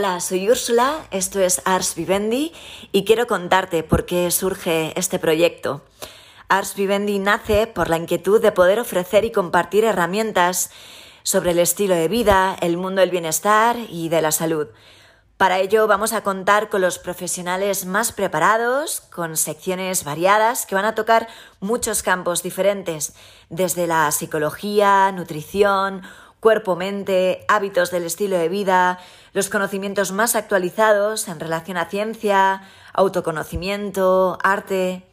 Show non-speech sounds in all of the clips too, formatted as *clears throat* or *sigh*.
Hola, soy Úrsula, esto es Ars Vivendi y quiero contarte por qué surge este proyecto. Ars Vivendi nace por la inquietud de poder ofrecer y compartir herramientas sobre el estilo de vida, el mundo del bienestar y de la salud. Para ello vamos a contar con los profesionales más preparados, con secciones variadas que van a tocar muchos campos diferentes, desde la psicología, nutrición, cuerpo-mente, hábitos del estilo de vida, los conocimientos más actualizados en relación a ciencia, autoconocimiento, arte.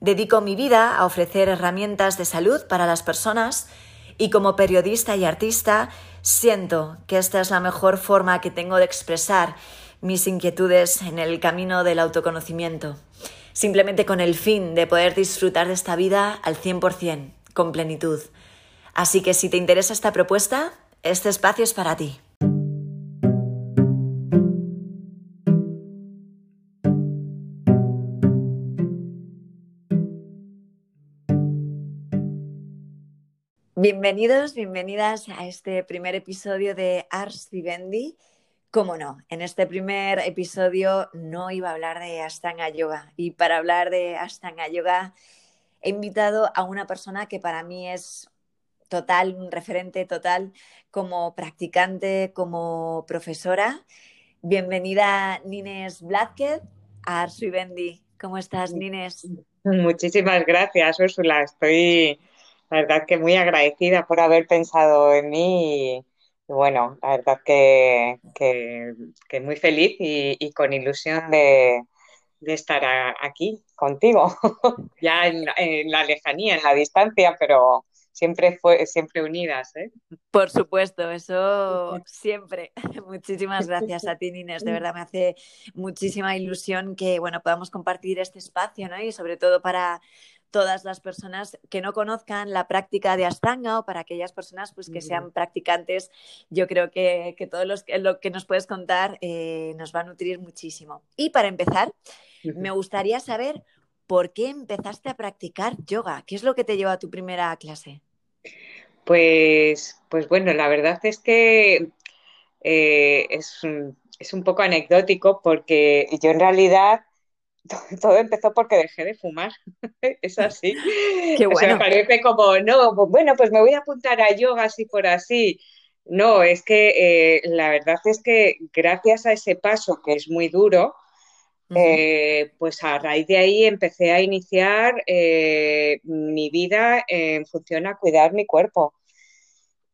Dedico mi vida a ofrecer herramientas de salud para las personas y como periodista y artista siento que esta es la mejor forma que tengo de expresar mis inquietudes en el camino del autoconocimiento, simplemente con el fin de poder disfrutar de esta vida al 100%, con plenitud. Así que si te interesa esta propuesta, este espacio es para ti. Bienvenidos, bienvenidas a este primer episodio de Ars Vivendi. Cómo no, en este primer episodio no iba a hablar de Ashtanga Yoga y para hablar de Ashtanga Yoga he invitado a una persona que para mí es total, un referente total como practicante, como profesora. Bienvenida Nines Blázquez a Ars Vivendi. ¿Cómo estás, Nines? Muchísimas gracias, Úrsula. Estoy la verdad que muy agradecida por haber pensado en mí y, bueno, la verdad que, muy feliz y, con ilusión de, estar aquí contigo, *laughs* ya en, la lejanía, en la distancia, pero siempre fue siempre unidas, ¿eh? Por supuesto, eso siempre. *laughs* Muchísimas gracias a ti, Nines. De verdad me hace muchísima ilusión que bueno podamos compartir este espacio, ¿no? Y sobre todo para todas las personas que no conozcan la práctica de Ashtanga o para aquellas personas pues, que sean practicantes, yo creo que, que todo lo que nos puedes contar eh, nos va a nutrir muchísimo. Y para empezar, me gustaría saber por qué empezaste a practicar yoga. ¿Qué es lo que te llevó a tu primera clase? Pues, pues bueno, la verdad es que eh, es, es un poco anecdótico porque yo en realidad *laughs* todo empezó porque dejé de fumar. *laughs* es así. *laughs* Qué bueno. me parece como, no, bueno, pues me voy a apuntar a yoga así por así. No, es que eh, la verdad es que gracias a ese paso que es muy duro, eh, pues a raíz de ahí empecé a iniciar eh, mi vida en función a cuidar mi cuerpo.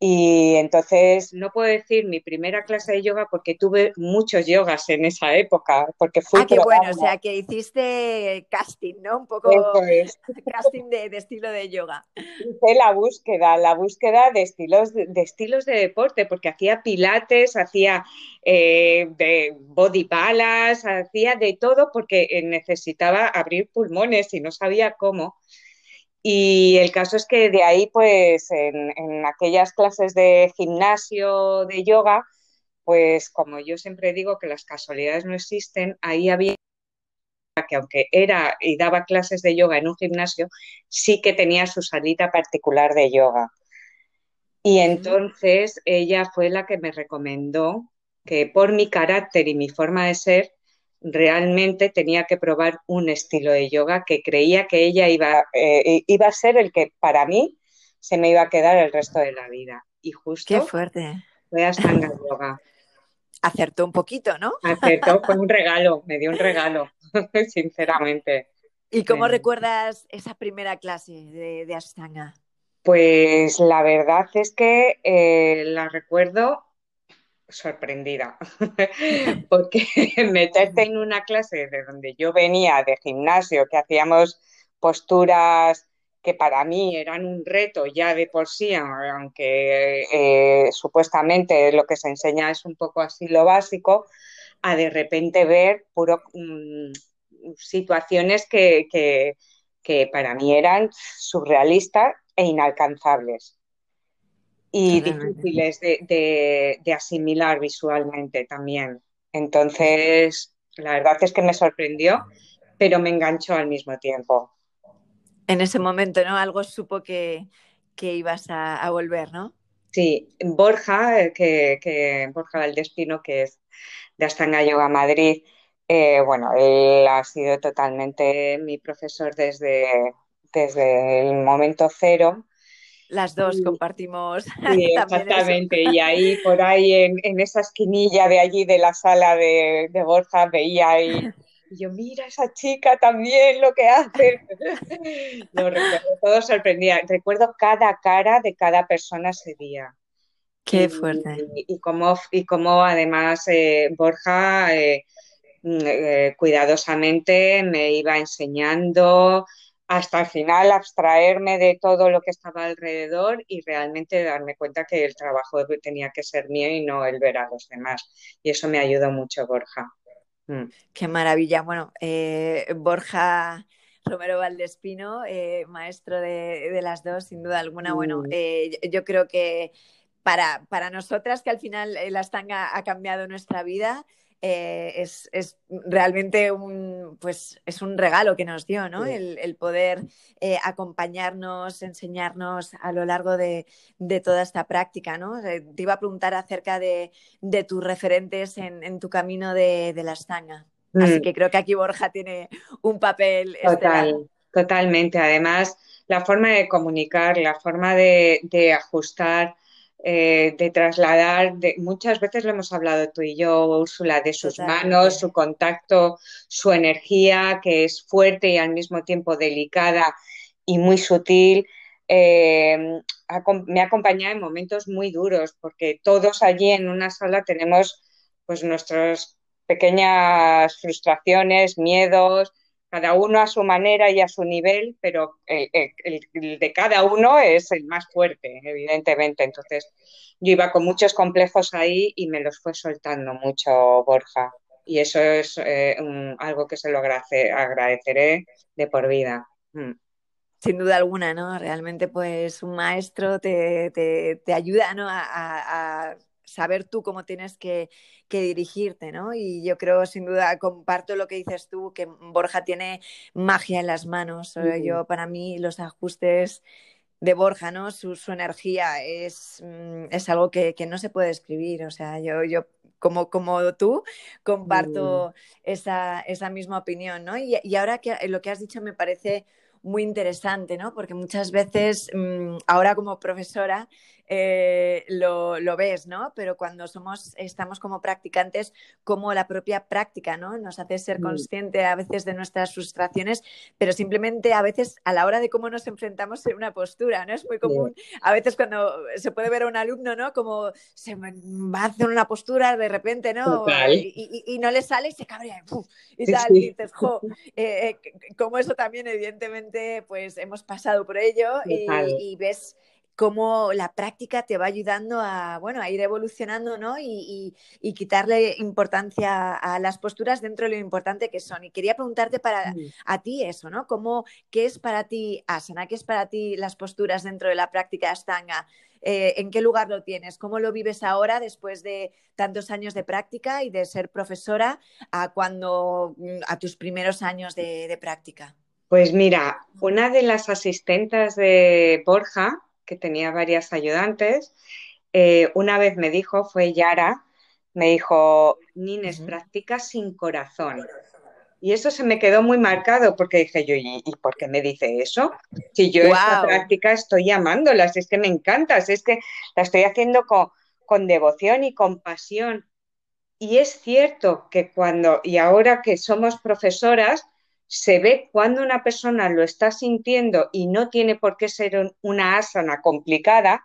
Y entonces no puedo decir mi primera clase de yoga porque tuve muchos yogas en esa época, porque fui Ah, qué bueno, o sea que hiciste casting, ¿no? Un poco *laughs* casting de, estilo de yoga. Hice la búsqueda, la búsqueda de estilos de, estilos de deporte, porque hacía pilates, hacía eh, de body balas, hacía de todo porque necesitaba abrir pulmones y no sabía cómo. Y el caso es que de ahí, pues, en, aquellas clases de gimnasio, de yoga, pues como yo siempre digo que las casualidades no existen, ahí había que aunque era y daba clases de yoga en un gimnasio, sí que tenía su salita particular de yoga. Y entonces ella fue la que me recomendó que por mi carácter y mi forma de ser, realmente tenía que probar un estilo de yoga que creía que ella iba, eh, iba a ser el que para mí se me iba a quedar el resto de la vida. Y justo Qué fuerte. fue a Sangha Yoga. Acertó un poquito, ¿no? Acertó, *laughs* fue un regalo, me dio un regalo, *laughs* sinceramente. ¿Y cómo recuerdas esa primera clase de, de Ashtanga? Pues la verdad es que eh, la recuerdo sorprendida, *laughs* porque *laughs* meterte en una clase de donde yo venía de gimnasio, que hacíamos posturas que para mí eran un reto ya de por sí, aunque eh, supuestamente lo que se enseña es un poco así lo básico, a de repente ver puro, mm, situaciones que, que para mí eran surrealistas e inalcanzables y difíciles de, asimilar visualmente también. Entonces, la verdad es que me sorprendió, pero me enganchó al mismo tiempo. En ese momento, ¿no? Algo supo que, ibas a, volver, ¿no? Sí, Borja, que, que Borja Valdespino, que es de Astanga Yoga Madrid, eh, bueno, él ha sido totalmente mi profesor desde, desde el momento cero. Las dos compartimos. *laughs* Sí, exactamente. Y ahí, por ahí, en, esa esquinilla de allí de la sala de, Borja, veía ahí. *laughs* Y yo, mira esa chica también lo que hace. *laughs* Lo recuerdo, todo sorprendía. Recuerdo cada cara de cada persona ese día. Qué fuerte. Y, cómo, y cómo además eh, Borja eh, mm, eh, cuidadosamente me iba enseñando, hasta el final abstraerme de todo lo que estaba alrededor y realmente darme cuenta que el trabajo tenía que ser mío y no el ver a los demás. Y eso me ayudó mucho, Borja. Mm. Qué maravilla. Bueno, eh, Borja Romero Valdespino, eh, maestro de, las dos, sin duda alguna. Bueno, mm. eh, yo creo que para, para nosotras, que al final la estanga ha cambiado nuestra vida, eh, es, realmente un, pues, es un regalo que nos dio, ¿no? El, poder eh, acompañarnos, enseñarnos a lo largo de, toda esta práctica, ¿no? Eh, te iba a preguntar acerca de, tus referentes en, tu camino de, la estanga. Así mm. que creo que aquí Borja tiene un papel Total, Totalmente. Además, la forma de comunicar, la forma de, de ajustar eh, de trasladar, de, muchas veces lo hemos hablado tú y yo, Úrsula, de sus manos, su contacto, su energía, que es fuerte y al mismo tiempo delicada y muy sutil. Eh, me ha acompañado en momentos muy duros, porque todos allí en una sala tenemos pues nuestras pequeñas frustraciones, miedos, cada uno a su manera y a su nivel, pero el, de cada uno es el más fuerte, evidentemente. Entonces, yo iba con muchos complejos ahí y me los fue soltando mucho Borja. Y eso es eh, algo que se lo agradeceré de por vida. Mm. Sin duda alguna, ¿no? Realmente, pues un maestro te, ayuda ¿no? a saber tú cómo tienes que, dirigirte, ¿no? Y yo creo, sin duda, comparto lo que dices tú, que Borja tiene magia en las manos. Yo, para mí, los ajustes de Borja, ¿no? Su, energía es, mm, es algo que, no se puede escribir. O sea, yo, yo como, como tú, comparto esa, esa, misma opinión, ¿no? Y, y ahora que lo que has dicho me parece muy interesante, ¿no? Porque muchas veces, mm, ahora como profesora, eh, lo, ves, ¿no? Pero cuando somos, estamos como practicantes, como la propia práctica, ¿no? Nos hace ser mm. consciente a veces de nuestras frustraciones, pero simplemente a veces a la hora de cómo nos enfrentamos en una postura, ¿no? Es muy común, a veces cuando se puede ver a un alumno, ¿no? Como se va a hacer una postura de repente, ¿no? Y, no le sale y se cabrea y, tal, y dices, jo, eh, eh, como eso también evidentemente, pues hemos pasado por ello y ves cómo la práctica te va ayudando a, bueno, a ir evolucionando, ¿no? Y, quitarle importancia a las posturas dentro de lo importante que son. Y quería preguntarte para a ti eso, ¿no? ¿Cómo, ¿Qué es para ti asana? ¿Qué es para ti las posturas dentro de la práctica Astanga? Eh, ¿En qué lugar lo tienes? ¿Cómo lo vives ahora después de tantos años de práctica y de ser profesora a cuando mm, a tus primeros años de, de práctica? Pues mira, una de las asistentes de Borja, que tenía varias ayudantes, eh, una vez me dijo, fue Yara, me dijo, Nines, practica sin corazón. Y eso se me quedó muy marcado porque dije yo, ¿y, por qué me dice eso? Si yo esta práctica estoy amándola, si es que me encanta, si es que la estoy haciendo con, con devoción y con pasión. Y es cierto que cuando, y ahora que somos profesoras, se ve cuando una persona lo está sintiendo y no tiene por qué ser una asana complicada,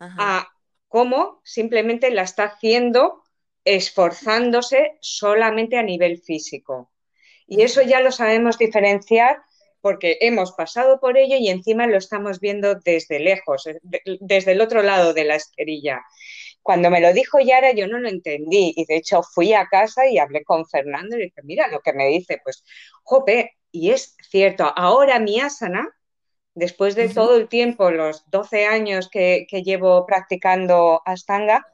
a cómo simplemente la está haciendo esforzándose solamente a nivel físico. Y eso ya lo sabemos diferenciar porque hemos pasado por ello y encima lo estamos viendo desde lejos, eh, desde el otro lado de la esterilla. Cuando me lo dijo Yara yo no lo entendí. Y de hecho fui a casa y hablé con Fernando y le dije, mira lo que me dice, pues, jope, y es cierto, ahora mi asana, después de todo el tiempo, los 12 años que, llevo practicando Astanga,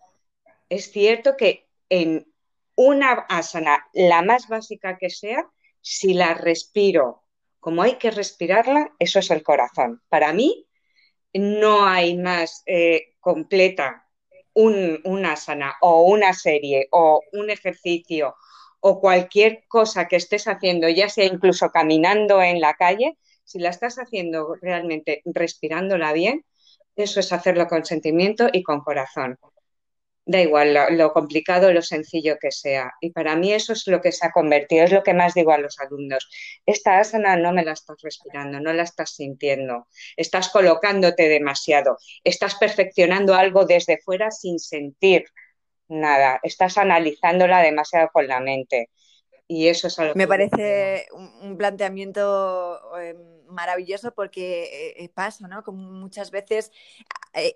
es cierto que en una asana, la más básica que sea, si la respiro como hay que respirarla, eso es el corazón. Para mí, no hay más eh, completa un, una sana o una serie o un ejercicio o cualquier cosa que estés haciendo, ya sea incluso caminando en la calle, si la estás haciendo realmente respirándola bien, eso es hacerlo con sentimiento y con corazón. Da igual lo, lo, complicado o lo sencillo que sea. Y para mí eso es lo que se ha convertido, es lo que más digo a los alumnos. Esta asana no me la estás respirando, no la estás sintiendo, estás colocándote demasiado, estás perfeccionando algo desde fuera sin sentir nada, estás analizándola demasiado con la mente. Y eso es algo Me parece un planteamiento eh, maravilloso porque eh, pasa, ¿no? Como muchas veces, *laughs* eh,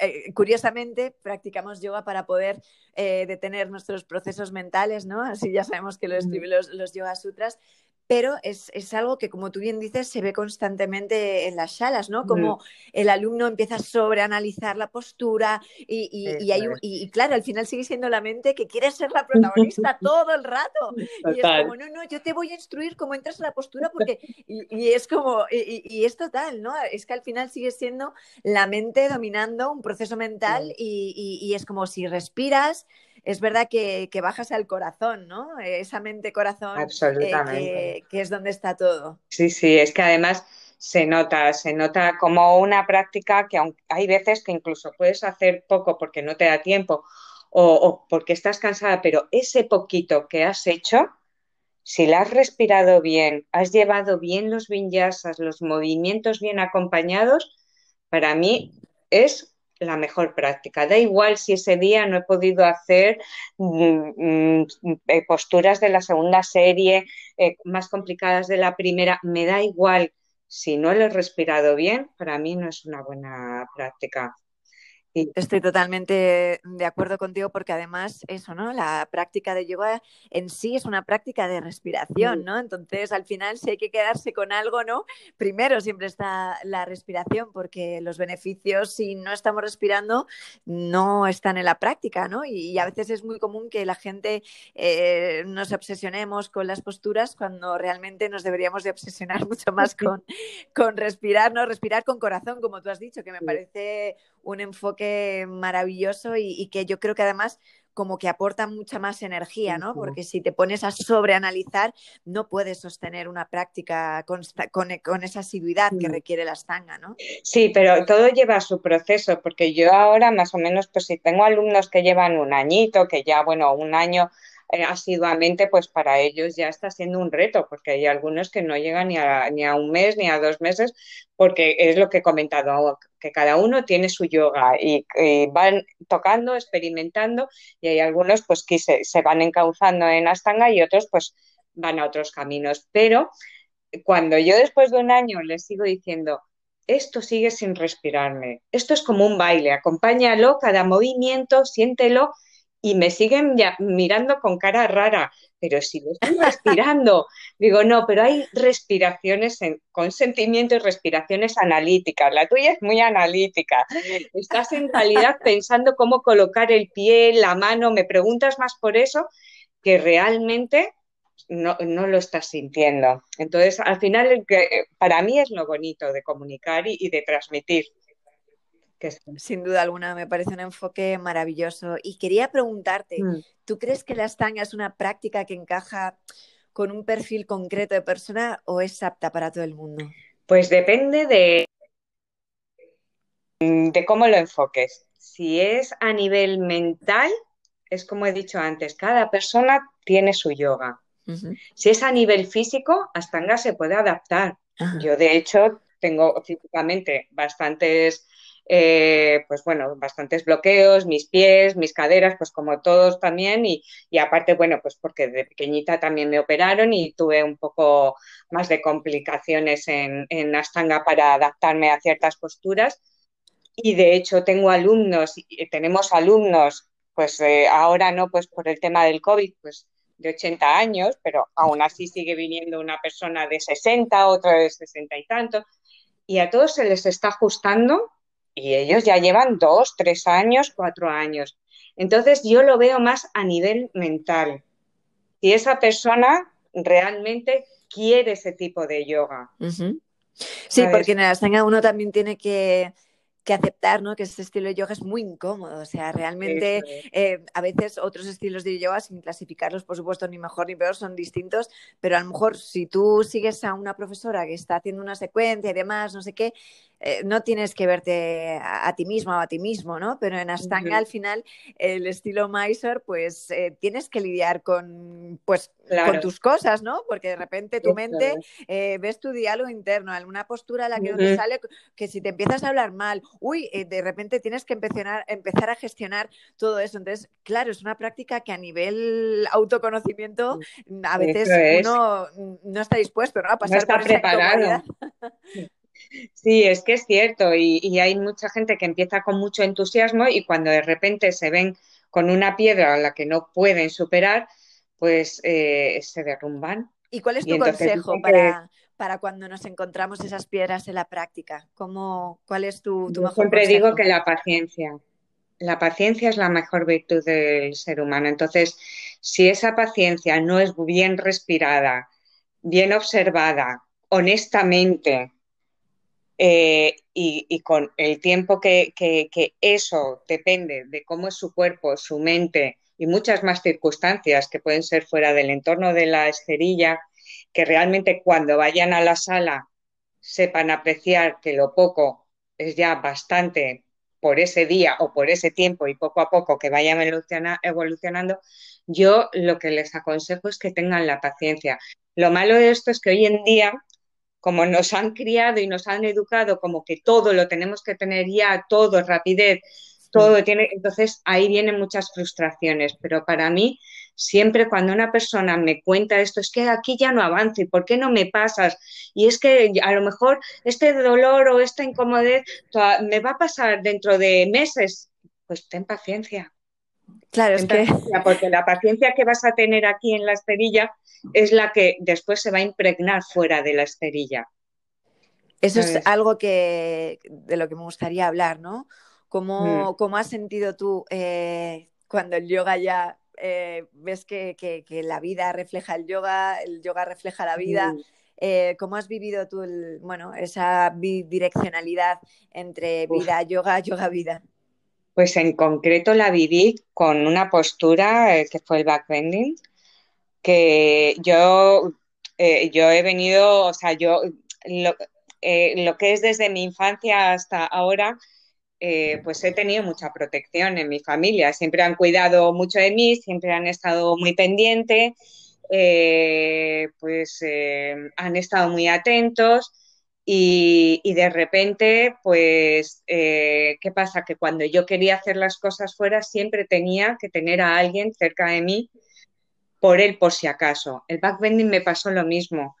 eh, curiosamente, practicamos yoga para poder eh, detener nuestros procesos mentales, ¿no? Así ya sabemos que lo escriben los, los Yoga Sutras, pero es, es, algo que, como tú bien dices, se ve constantemente en las salas, ¿no? Como mm. el alumno empieza a sobreanalizar la postura y, y, y, hay, y, claro, al final sigue siendo la mente que quiere ser la *laughs* protagonista todo el rato. Total. Y es como, no, no, yo te voy a instruir cómo entras en la postura porque... *laughs* Y, es como, y, es total, ¿no? Es que al final sigue siendo la mente dominando un proceso mental y es como si respiras es verdad que, que, bajas al corazón, ¿no? Esa mente-corazón, eh, que, que, es donde está todo. Sí, sí, es que además se nota, se nota como una práctica que aunque hay veces que incluso puedes hacer poco porque no te da tiempo o, o porque estás cansada, pero ese poquito que has hecho, si la has respirado bien, has llevado bien los vinyasas, los movimientos bien acompañados, para mí es la mejor práctica. Da igual si ese día no he podido hacer mm, mm, eh, posturas de la segunda serie eh, más complicadas de la primera, me da igual. Si no lo he respirado bien, para mí no es una buena práctica. Estoy totalmente de acuerdo contigo porque además eso, ¿no? La práctica de yoga en sí es una práctica de respiración, ¿no? Entonces, al final, si hay que quedarse con algo, ¿no? Primero siempre está la respiración porque los beneficios, si no estamos respirando, no están en la práctica, ¿no? Y, y a veces es muy común que la gente eh, nos obsesionemos con las posturas cuando realmente nos deberíamos de obsesionar *laughs* mucho más con, con respirar, ¿no? Respirar con corazón, como tú has dicho, que me parece un enfoque maravilloso y, y, que yo creo que además como que aporta mucha más energía, ¿no? Porque si te pones a sobreanalizar, no puedes sostener una práctica con, con, con esa asiduidad que requiere la stanga, ¿no? Sí, pero todo lleva su proceso, porque yo ahora más o menos, pues si tengo alumnos que llevan un añito, que ya, bueno, un año eh, asiduamente, pues para ellos ya está siendo un reto, porque hay algunos que no llegan ni a, ni a un mes ni a dos meses, porque es lo que he comentado, que cada uno tiene su yoga y, van tocando, experimentando, y hay algunos pues que se, se van encauzando en Astanga y otros pues van a otros caminos. Pero cuando yo después de un año les sigo diciendo, esto sigue sin respirarme, esto es como un baile, acompáñalo, cada movimiento, siéntelo y me siguen ya mirando con cara rara, pero si lo estoy respirando, *laughs* digo, no, pero hay respiraciones en, con sentimiento y respiraciones analíticas, la tuya es muy analítica, estás en calidad *laughs* pensando cómo colocar el pie, la mano, me preguntas más por eso que realmente no, no lo estás sintiendo. Entonces, al final, para mí es lo bonito de comunicar y, y de transmitir. Que Sin duda alguna, me parece un enfoque maravilloso. Y quería preguntarte, mm. ¿tú crees que la estanga es una práctica que encaja con un perfil concreto de persona o es apta para todo el mundo? Pues depende de, de cómo lo enfoques. Si es a nivel mental, es como he dicho antes, cada persona tiene su yoga. Uh -huh. Si es a nivel físico, Astanga se puede adaptar. Uh -huh. Yo, de hecho, tengo físicamente bastantes eh, pues bueno, bastantes bloqueos, mis pies, mis caderas, pues como todos también, y, aparte, bueno, pues porque de pequeñita también me operaron y tuve un poco más de complicaciones en, en Astanga para adaptarme a ciertas posturas. Y de hecho tengo alumnos, tenemos alumnos, pues eh, ahora no, pues por el tema del COVID, pues de 80 años, pero aún así sigue viniendo una persona de 60, otra de 60 y tanto, y a todos se les está ajustando y ellos ya llevan dos, tres años, cuatro años. Entonces yo lo veo más a nivel mental. Si esa persona realmente quiere ese tipo de yoga. Uh -huh. Sí, porque en el Ashtanga uno también tiene que que aceptar, ¿no? Que este estilo de yoga es muy incómodo. O sea, realmente eh, a veces otros estilos de yoga, sin clasificarlos, por supuesto, ni mejor ni peor, son distintos, pero a lo mejor si tú sigues a una profesora que está haciendo una secuencia y demás, no sé qué, eh, no tienes que verte a, ti mismo o a ti mismo, ¿no? Pero en Astanga al final el estilo Mysore, pues eh, tienes que lidiar con, pues, con tus cosas, ¿no? Porque de repente tu mente eh, ves tu diálogo interno, alguna postura a la que no te sale, que si te empiezas a hablar mal, uy, de repente tienes que empezar, empezar a gestionar todo eso. Entonces, claro, es una práctica que a nivel autoconocimiento a veces uno no está dispuesto ¿no? a pasar no está preparado. *laughs* Sí, es que es cierto y, hay mucha gente que empieza con mucho entusiasmo y cuando de repente se ven con una piedra a la que no pueden superar, pues eh, se derrumban. ¿Y cuál es tu consejo para, para, cuando nos encontramos esas piedras en la práctica? ¿Cómo, ¿Cuál es tu, tu Yo Siempre digo que la paciencia. La paciencia es la mejor virtud del ser humano. Entonces, si esa paciencia no es bien respirada, bien observada, honestamente, eh, y, con el tiempo que, eso depende de cómo es su cuerpo, su mente y muchas más circunstancias que pueden ser fuera del entorno de la esterilla, que realmente cuando vayan a la sala sepan apreciar que lo poco es ya bastante por ese día o por ese tiempo y poco a poco que vayan evolucionando, yo lo que les aconsejo es que tengan la paciencia. Lo malo de esto es que hoy en día como nos han criado y nos han educado como que todo lo tenemos que tener ya, todo, rapidez, todo tiene, entonces ahí vienen muchas frustraciones, pero para mí siempre cuando una persona me cuenta esto, es que aquí ya no avanzo y por qué no me pasas, y es que a lo mejor este dolor o esta incomodidad me va a pasar dentro de meses, pues ten paciencia. Claro, es que... Porque la paciencia que vas a tener aquí en la esterilla es la que después se va a impregnar fuera de la esterilla. Eso es algo que de lo que me gustaría hablar, ¿no? ¿Cómo, mm. has sentido tú eh, cuando el yoga ya eh, ves que, la vida refleja el yoga, el yoga refleja la vida? Mm. Eh, ¿Cómo has vivido tú bueno, esa bidireccionalidad entre vida, yoga, yoga, vida? Pues en concreto la viví con una postura que fue el backbending, que yo, eh, yo he venido, o sea, yo eh, lo, que es desde mi infancia hasta ahora, eh, pues he tenido mucha protección en mi familia. Siempre han cuidado mucho de mí, siempre han estado muy pendientes, pues han estado muy atentos. Y, y de repente, pues, ¿qué pasa? Que cuando yo quería hacer las cosas fuera, siempre tenía que tener a alguien cerca de mí por él por si acaso. El backbending me pasó lo mismo.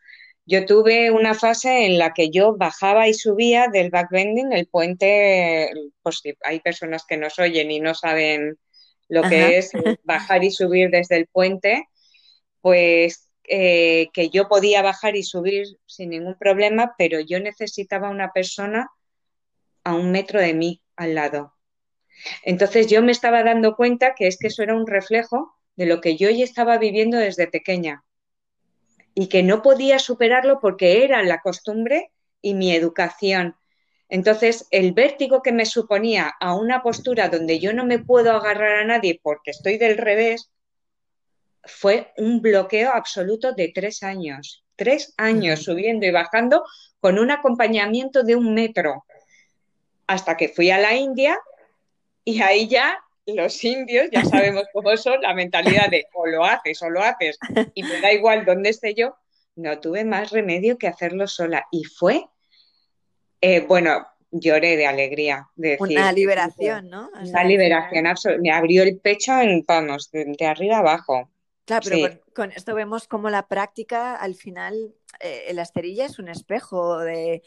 Yo tuve una fase en la que yo bajaba y subía del backbending el puente, pues si hay personas que nos oyen y no saben lo que es *laughs* bajar y subir desde el puente, pues eh, que yo podía bajar y subir sin ningún problema, pero yo necesitaba una persona a un metro de mí al lado. Entonces yo me estaba dando cuenta que es que eso era un reflejo de lo que yo ya estaba viviendo desde pequeña y que no podía superarlo porque era la costumbre y mi educación. Entonces, el vértigo que me suponía a una postura donde yo no me puedo agarrar a nadie porque estoy del revés, fue un bloqueo absoluto de tres años. Tres años subiendo y bajando con un acompañamiento de un metro. Hasta que fui a la India y ahí ya los indios ya sabemos *laughs* cómo son, la mentalidad de o lo haces o lo haces y me da igual dónde esté yo, no tuve más remedio que hacerlo sola. Y fue, eh, bueno, lloré de alegría. De una liberación, ¿no? Una liberación absoluta. Me abrió el pecho en, vamos, de, arriba abajo. Claro, pero con, esto vemos como la práctica al final eh, la esterilla es un espejo de,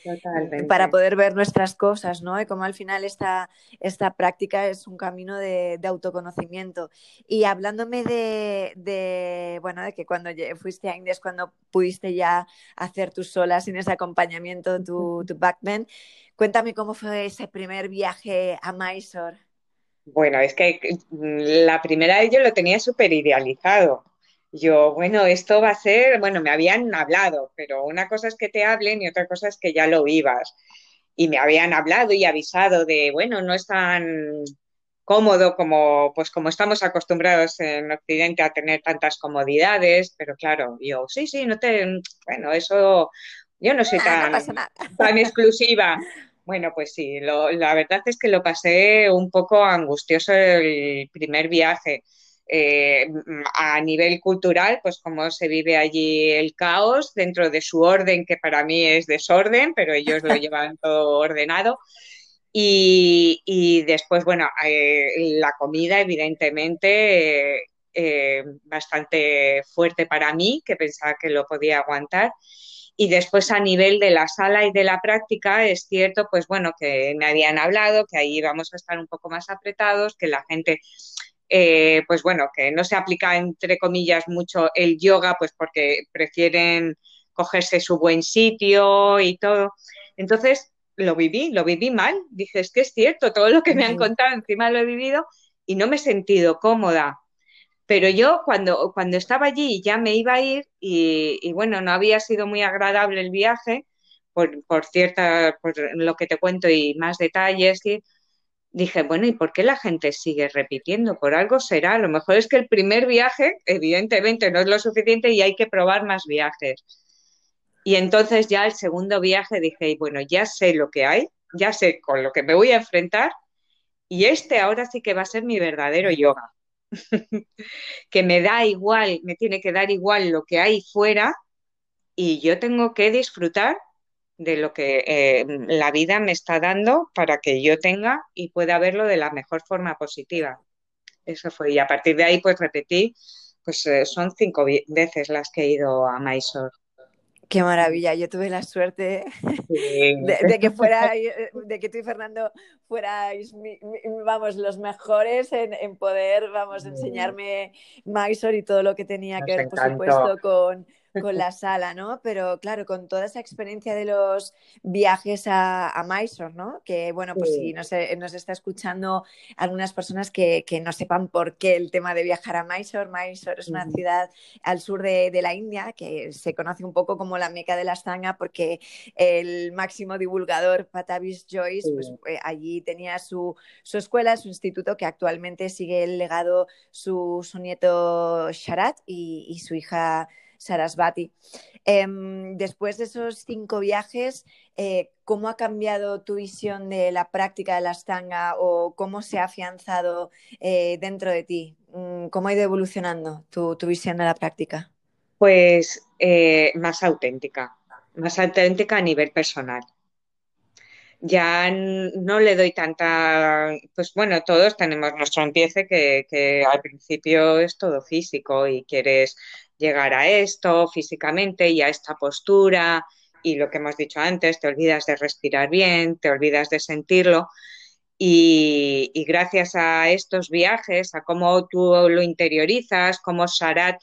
para poder ver nuestras cosas, ¿no? Y como al final esta, esta práctica es un camino de, autoconocimiento. Y hablándome de, bueno, de que cuando fuiste a India es cuando pudiste ya hacer tus solas sin ese acompañamiento, tu, tu backbend, cuéntame cómo fue ese primer viaje a Mysore. Bueno, es que mm, la primera vez yo lo tenía súper idealizado yo, bueno, esto va a ser, bueno, me habían hablado, pero una cosa es que te hablen y otra cosa es que ya lo vivas. y me habían hablado y avisado de, bueno, no es tan cómodo como, pues como estamos acostumbrados en Occidente a tener tantas comodidades, pero claro, yo, sí, sí, no te, bueno, eso, yo no soy tan, *laughs* tan exclusiva. Bueno, pues sí, la verdad es que lo pasé un poco angustioso el primer viaje. Eh, a nivel cultural, pues cómo se vive allí el caos dentro de su orden, que para mí es desorden, pero ellos lo *laughs* llevan todo ordenado. Y, después, bueno, eh, la comida, evidentemente, eh, bastante fuerte para mí, que pensaba que lo podía aguantar. Y después a nivel de la sala y de la práctica, es cierto, pues bueno, que me habían hablado, que ahí vamos a estar un poco más apretados, que la gente eh, pues bueno, que no se aplica entre comillas mucho el yoga, pues porque prefieren cogerse su buen sitio y todo. Entonces lo viví, lo viví mal. Dije, es que es cierto, todo lo que me han contado encima lo he vivido y no me he sentido cómoda. Pero yo cuando, cuando estaba allí ya me iba a ir y, bueno, no había sido muy agradable el viaje por, por cierta, por lo que te cuento y más detalles. Y, dije, bueno, ¿y por qué la gente sigue repitiendo? Por algo será. A lo mejor es que el primer viaje, evidentemente, no es lo suficiente y hay que probar más viajes. Y entonces ya el segundo viaje dije, bueno, ya sé lo que hay, ya sé con lo que me voy a enfrentar y este ahora sí que va a ser mi verdadero yoga. *laughs* que me da igual, me tiene que dar igual lo que hay fuera y yo tengo que disfrutar de lo que eh, la vida me está dando para que yo tenga y pueda verlo de la mejor forma positiva. Eso fue. Y a partir de ahí, pues repetí, pues eh, son cinco veces las que he ido a Mysore. Qué maravilla, yo tuve la suerte *laughs* de, que fuera, de que tú y Fernando fuerais, vamos, los mejores en, poder, vamos, enseñarme Mysore y todo lo que tenía que ver, por supuesto, con, con la sala, ¿no? Pero claro, con toda esa experiencia de los viajes a, a Mysore, ¿no? Que bueno, pues si nos, nos, está escuchando algunas personas que, que, no sepan por qué el tema de viajar a Mysore. Mysore es una ciudad al sur de, de, la India que se conoce un poco como la meca de la Astanga porque el máximo divulgador Patavis Joyce, pues eh, allí tenía su, su, escuela, su instituto que actualmente sigue el legado su, su nieto Sharat y, y su hija Sarasvati. Em, después de esos cinco viajes, eh, ¿cómo ha cambiado tu visión de la práctica de la astanga o cómo se ha afianzado eh, dentro de ti? Mm, ¿Cómo ha ido evolucionando tu, visión de la práctica? Pues eh, más auténtica, más auténtica a nivel personal ya no le doy tanta, pues bueno, todos tenemos nuestro empiece que, que, al principio es todo físico y quieres llegar a esto físicamente y a esta postura y lo que hemos dicho antes, te olvidas de respirar bien, te olvidas de sentirlo. Y, gracias a estos viajes, a cómo tú lo interiorizas, como Sharat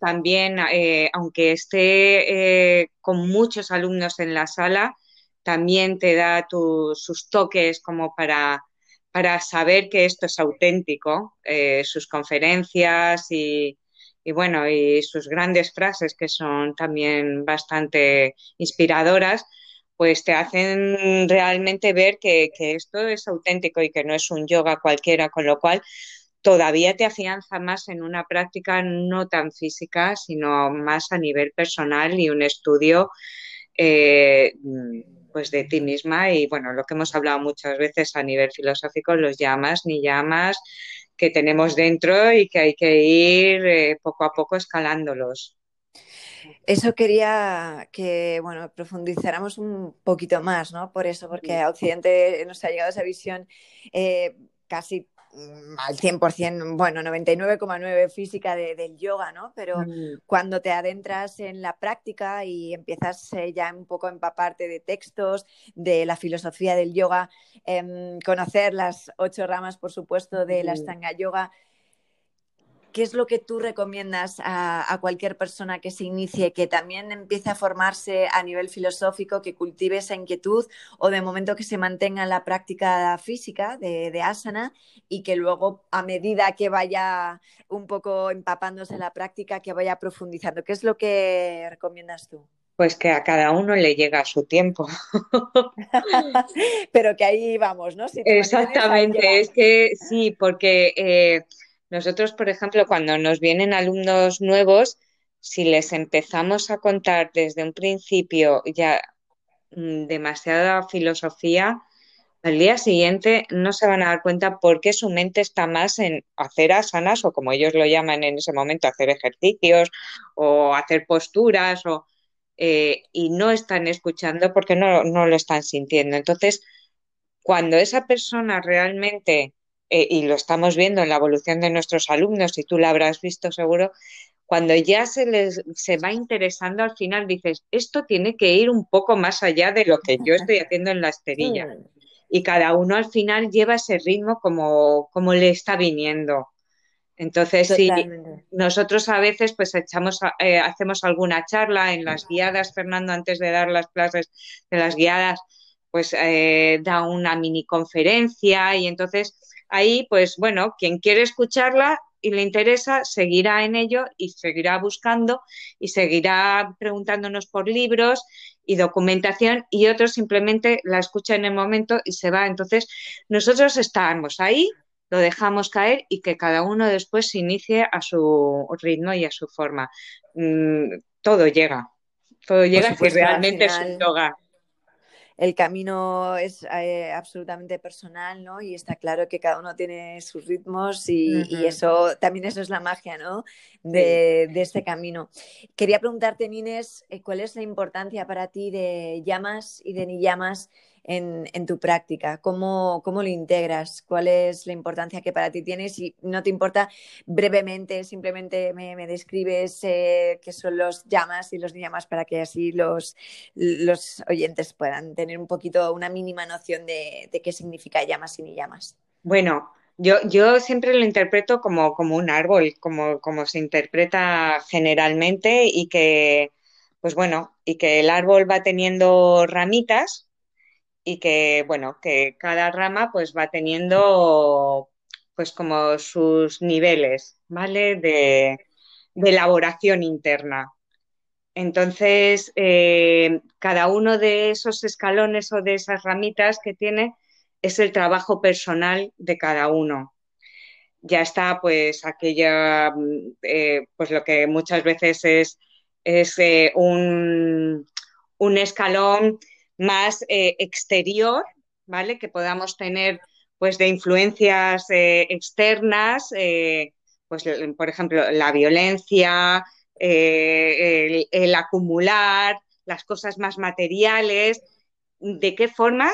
también, eh, aunque esté eh, con muchos alumnos en la sala, también te da sus toques como para, para saber que esto es auténtico, eh, sus conferencias y, y bueno, y sus grandes frases que son también bastante inspiradoras, pues te hacen realmente ver que, esto es auténtico y que no es un yoga cualquiera, con lo cual todavía te afianza más en una práctica no tan física, sino más a nivel personal y un estudio eh, pues de ti misma. Y bueno, lo que hemos hablado muchas veces a nivel filosófico, los llamas ni llamas, que tenemos dentro y que hay que ir eh, poco a poco escalándolos. Eso quería que, bueno, profundizáramos un poquito más, ¿no? Por eso, porque a Occidente nos ha llegado esa visión eh, casi al 100%, bueno, 99,9 física del yoga, ¿no? Pero mm. cuando te adentras en la práctica y empiezas eh, ya un poco a empaparte de textos, de la filosofía del yoga, em, conocer las ocho ramas, por supuesto, de la Stanga Yoga, ¿qué es lo que tú recomiendas a, cualquier persona que se inicie, que también empiece a formarse a nivel filosófico, que cultive esa inquietud o de momento que se mantenga en la práctica física de, asana y que luego a medida que vaya un poco empapándose en la práctica, que vaya profundizando? ¿Qué es lo que recomiendas tú? Pues que a cada uno le llega su tiempo. *laughs* Pero que ahí vamos, ¿no? Exactamente, es que sí, porque eh, nosotros, por ejemplo, cuando nos vienen alumnos nuevos, si les empezamos a contar desde un principio ya mm, demasiada filosofía, al día siguiente no se van a dar cuenta por qué su mente está más en hacer asanas o como ellos lo llaman en ese momento, hacer ejercicios o hacer posturas o, eh, y no están escuchando porque no, lo están sintiendo. Entonces, cuando esa persona realmente, eh, y lo estamos viendo en la evolución de nuestros alumnos, y tú la habrás visto seguro, cuando ya se les se va interesando al final dices, esto tiene que ir un poco más allá de lo que yo estoy haciendo en la esterilla. *laughs* Y cada uno al final lleva ese ritmo como, como le está viniendo. Entonces, sí, nosotros a veces pues echamos, eh, hacemos alguna charla en las guiadas, Fernando, antes de dar las clases de las guiadas, pues eh, da una mini conferencia y entonces ahí, pues bueno, quien quiere escucharla y le interesa, seguirá en ello y seguirá buscando y seguirá preguntándonos por libros y documentación y otros simplemente la escucha en el momento y se va. Entonces, nosotros estamos ahí, lo dejamos caer y que cada uno después se inicie a su ritmo y a su forma. Mm, todo llega, todo llega si realmente es un yoga el camino es eh, absolutamente personal, ¿no? Y está claro que cada uno tiene sus ritmos y, eso también eso es la magia, ¿no? De, este camino. Quería preguntarte, Nines, eh, ¿cuál es la importancia para ti de llamas y de ni llamas en, tu práctica? ¿Cómo, ¿Cómo, lo integras? ¿Cuál es la importancia que para ti tienes? Si no te importa, brevemente, simplemente me, describes eh, qué son los llamas y los llamas para que así los, los oyentes puedan tener un poquito, una mínima noción de, qué significa llamas y ni llamas. Bueno, yo, yo, siempre lo interpreto como, como un árbol, como, como, se interpreta generalmente y que, pues bueno, y que el árbol va teniendo ramitas y que, bueno, que cada rama pues va teniendo pues como sus niveles, ¿vale? De, elaboración interna. Entonces, eh, cada uno de esos escalones o de esas ramitas que tiene es el trabajo personal de cada uno. Ya está, pues, aquella, eh, pues lo que muchas veces es, es eh, un, un escalón más eh, exterior, ¿vale? Que podamos tener, pues, de influencias eh, externas, eh, pues, por ejemplo, la violencia, el, acumular, las cosas más materiales, de qué forma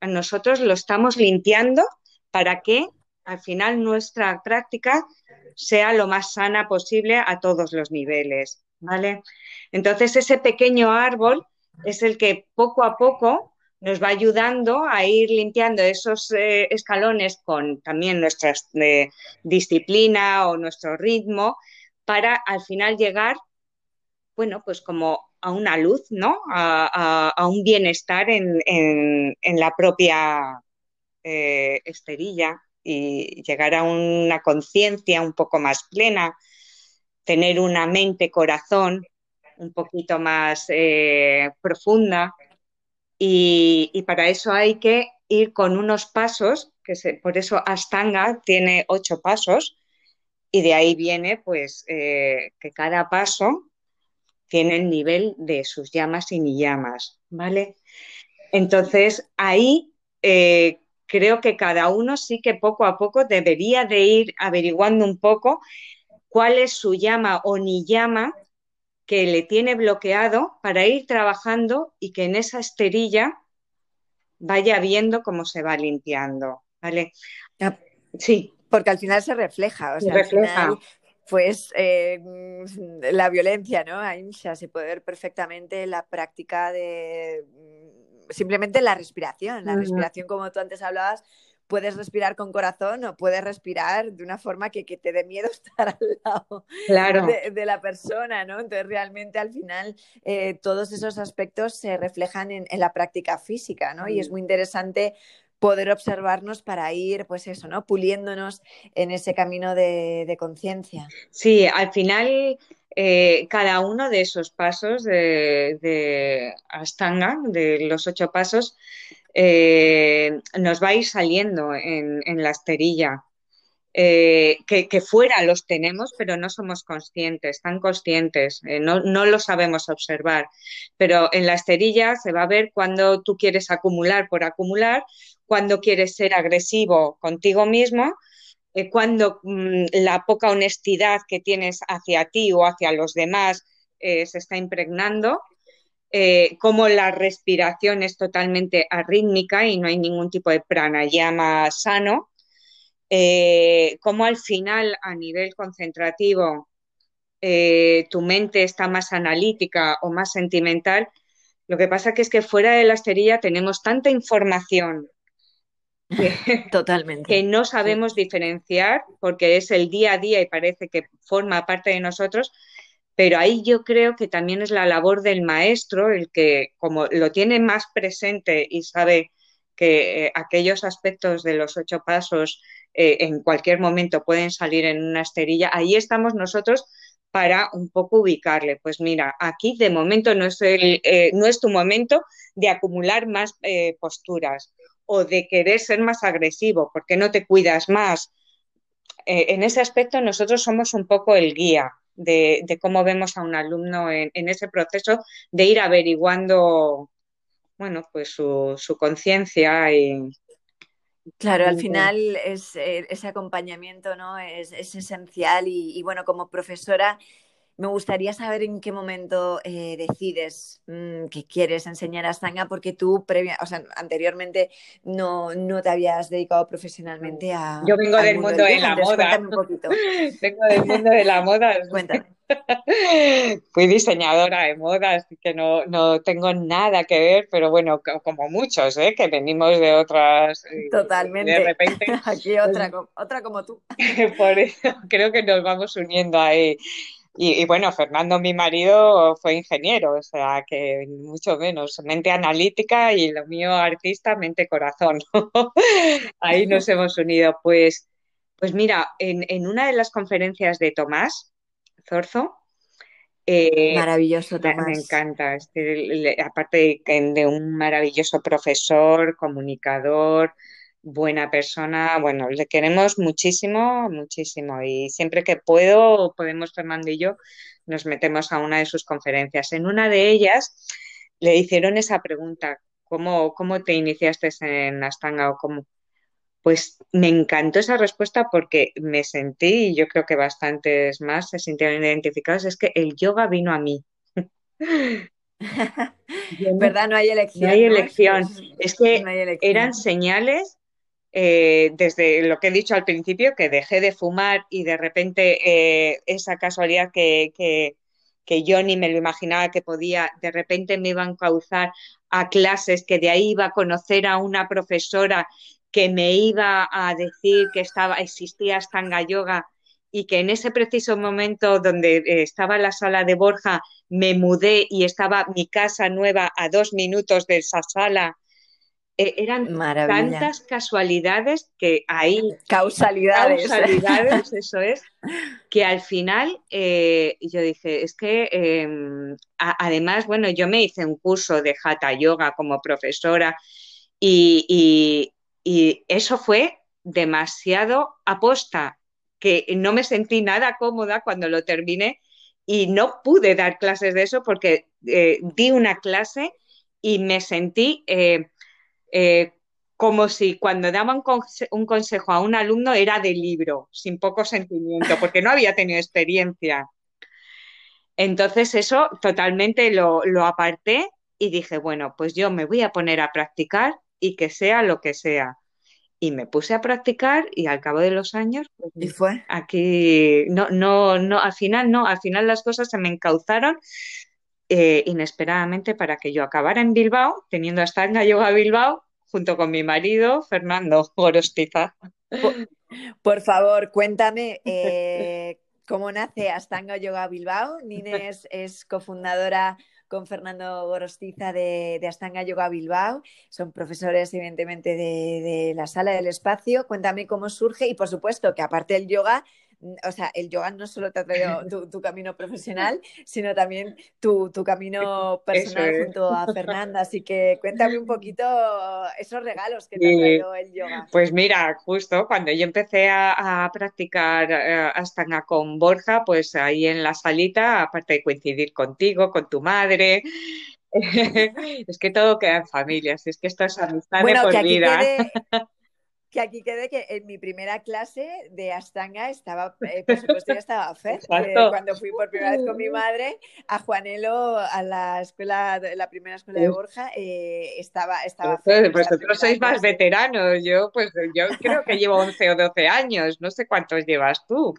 nosotros lo estamos limpiando para que al final nuestra práctica sea lo más sana posible a todos los niveles, ¿vale? Entonces ese pequeño árbol es el que poco a poco nos va ayudando a ir limpiando esos eh, escalones con también nuestra eh, disciplina o nuestro ritmo para al final llegar, bueno, pues como a una luz, ¿no? A, un bienestar en, la propia eh, esterilla y llegar a una conciencia un poco más plena, tener una mente, corazón un poquito más eh, profunda y, para eso hay que ir con unos pasos, que por eso Astanga tiene ocho pasos y de ahí viene pues eh, que cada paso tiene el nivel de sus llamas y ni llamas, ¿vale? Entonces ahí eh, creo que cada uno sí que poco a poco debería de ir averiguando un poco cuál es su llama o ni llama que le tiene bloqueado para ir trabajando y que en esa esterilla vaya viendo cómo se va limpiando, ¿vale? Sí. Porque al final se refleja, o sea, refleja. pues eh, la violencia, ¿no? Ahí se puede ver perfectamente la práctica de mm, simplemente la respiración, la respiración como tú antes hablabas, puedes respirar con corazón o puedes respirar de una forma que, te dé miedo *laughs* estar al lado de, la persona, ¿no? Entonces realmente al final eh, todos esos aspectos se reflejan en, la práctica física, ¿no? Y es muy interesante poder observarnos para ir, pues eso, ¿no? Puliéndonos en ese camino de, conciencia. Sí, al final eh, cada uno de esos pasos de, de Astanga, de los ocho pasos, eh, nos va a ir saliendo en, la esterilla. Eh, que, fuera los tenemos, pero no somos conscientes, tan conscientes, no, no, lo sabemos observar. Pero en la esterilla se va a ver cuando tú quieres acumular por acumular, cuando quieres ser agresivo contigo mismo eh, cuando mm, la poca honestidad que tienes hacia ti o hacia los demás eh, se está impregnando, eh, como la respiración es totalmente arrítmica y no hay ningún tipo de pranayama sano, como al final a nivel concentrativo tu mente está más analítica o más sentimental, lo que pasa que es que fuera de la esterilla tenemos tanta información que, *laughs* Totalmente. que no sabemos diferenciar porque es el día a día y parece que forma parte de nosotros, pero ahí yo creo que también es la labor del maestro, el que como lo tiene más presente y sabe que eh, aquellos aspectos de los ocho pasos eh, en cualquier momento pueden salir en una esterilla, ahí estamos nosotros para un poco ubicarle. Pues mira, aquí de momento no es, el, eh, no es tu momento de acumular más posturas o de querer ser más agresivo, porque no te cuidas más. En ese aspecto nosotros somos un poco el guía de, cómo vemos a un alumno en, ese proceso de ir averiguando, bueno, pues su, conciencia y, Claro, al final es, eh, ese acompañamiento ¿no? es, esencial y, bueno, como profesora me gustaría saber en qué momento eh, decides mm, que quieres enseñar Astanga, porque tú previa, o sea, anteriormente no, no te habías dedicado profesionalmente a. Yo vengo del mundo, de la moda. Un poquito. *laughs* vengo del mundo de la moda. *laughs* Cuéntame. *laughs* Fui diseñadora de moda, así que no, no, tengo nada que ver, pero bueno, como muchos, ¿eh? que venimos de otras. Eh, Totalmente. De repente. Aquí otra, pues otra como tú. Por eso creo que nos vamos uniendo ahí. Y, bueno, Fernando, mi marido, fue ingeniero, o sea que mucho menos, mente analítica y lo mío artista, mente corazón. *laughs* Ahí nos *laughs* hemos unido. Pues, pues mira, en, una de las conferencias de Tomás Zorzo, eh, maravilloso Tomás. Me encanta, este, aparte de un maravilloso profesor, comunicador, buena persona, bueno, le queremos muchísimo, muchísimo y siempre que puedo, podemos Fernando y yo, nos metemos a una de sus conferencias. En una de ellas le hicieron esa pregunta, ¿cómo, cómo te iniciaste en Astanga o cómo? Pues me encantó esa respuesta porque me sentí, y yo creo que bastantes más se sintieron identificados, es que el yoga vino a mí. *laughs* ¿Verdad? No hay elección. No *laughs* hay elección. Es, que eran señales eh, desde lo que he dicho al principio, que dejé de fumar y de repente eh, esa casualidad que, que, yo ni me lo imaginaba que podía, de repente me iban a causar a clases, que de ahí iba a conocer a una profesora que me iba a decir que estaba, existía Stanga Yoga y que en ese preciso momento donde eh, estaba la sala de Borja me mudé y estaba mi casa nueva a dos minutos de esa sala eh, eran tantas casualidades que ahí... Causalidades. Causalidades, *laughs* eso es, que al final eh, yo dije, es que em, además, bueno, yo me hice un curso de Hatha Yoga como profesora y, y eso fue demasiado aposta, que no me sentí nada cómoda cuando lo terminé y no pude dar clases de eso porque eh, di una clase y me sentí eh, como si cuando daban un, consejo a un alumno era de libro, sin poco sentimiento, porque no había tenido experiencia. Entonces eso totalmente lo, aparté y dije, bueno, pues yo me voy a poner a practicar y que sea lo que sea. Y me puse a practicar y al cabo de los años, pues, ¿Y fue? aquí no, no, no, al final no, al final las cosas se me encauzaron eh, inesperadamente para que yo acabara en Bilbao, teniendo Astanga Yoga Bilbao, junto con mi marido, Fernando Gorostiza. Por, favor, cuéntame eh, cómo nace Astanga Yoga Bilbao. Nines es cofundadora con Fernando Gorostiza de, Astanga Yoga Bilbao. Son profesores, evidentemente, de, de, la sala del espacio. Cuéntame cómo surge y, por supuesto, que aparte del yoga, o sea, el yoga no solo te ha traído *laughs* tu, camino profesional, sino también tu, camino *laughs* personal junto a Fernanda. Así que cuéntame un *laughs* poquito esos regalos que te ha traído el yoga. Pues mira, justo cuando yo empecé a, practicar eh, Astanga con Borja, pues ahí en la salita, aparte de coincidir contigo, con tu madre, es que todo queda en familia, es que esto es amistad de por vida que aquí quede que en mi primera clase de Astanga estaba, eh, por *laughs* supuesto, ya estaba Fer. Eh, cuando fui por primera vez con mi madre a Juanelo, a la escuela, la primera escuela de Borja, eh, estaba, estaba Fer. Pues vosotros sois más veteranos. Yo, pues, yo creo que llevo 11 o 12 años. No sé cuántos llevas tú.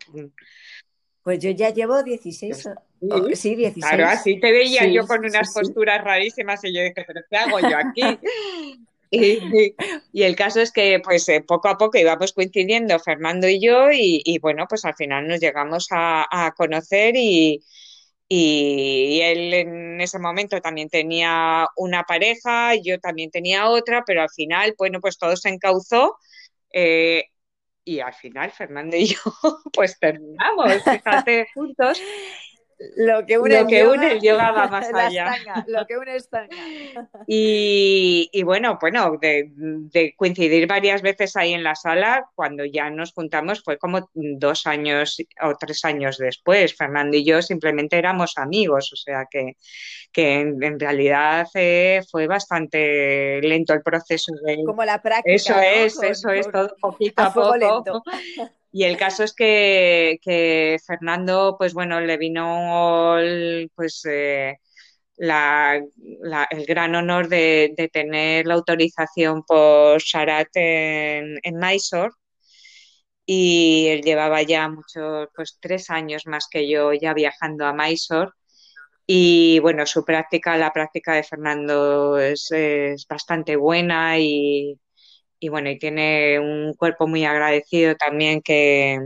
Pues yo ya llevo 16. Pues sí, 16. Claro, así te veía yo con unas posturas rarísimas y yo dije, ¿pero qué hago yo aquí? *laughs* Y, el caso es que pues eh, poco a poco íbamos coincidiendo Fernando y yo y, bueno, pues al final nos llegamos a, conocer y, él en ese momento también tenía una pareja, yo también tenía otra, pero al final, bueno, pues todo se encauzó eh, y al final Fernando y yo *laughs* pues terminamos, juntos lo que une, el, yoga, va más *laughs* allá. lo que une es *laughs* Y, y, bueno, bueno, de, coincidir varias veces ahí en la sala, cuando ya nos juntamos fue como dos años o tres años después. Fernando y yo simplemente éramos amigos, o sea que, que en, realidad eh, fue bastante lento el proceso de... Como la práctica. Eso es, eso es, todo *laughs* poquito a, poco. Lento. Y el caso es que, Fernando, pues bueno, le vino pues eh, el gran honor de, tener la autorización por Sharat en, en Mysore. Y él llevaba ya muchos, pues tres años más que yo ya viajando a Mysore. Y bueno, su práctica, la práctica de Fernando es bastante buena y, y bueno, y tiene un cuerpo muy agradecido también que,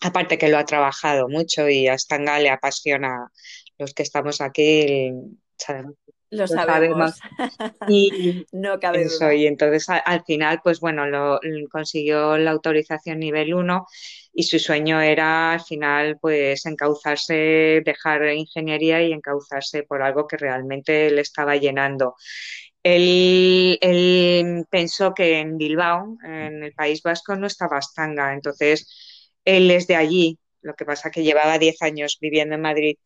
aparte que lo ha trabajado mucho y a Stanga le apasiona los que estamos aquí, lo, sabemos. *laughs* Y no cabe eso, y entonces al, final, pues bueno, lo, consiguió la autorización nivel 1 y su sueño era al final pues encauzarse, dejar ingeniería y encauzarse por algo que realmente le estaba llenando. Él, pensó que en Bilbao, en el País Vasco, no estaba Astanga, entonces él es de allí, lo que pasa que llevaba 10 años viviendo en Madrid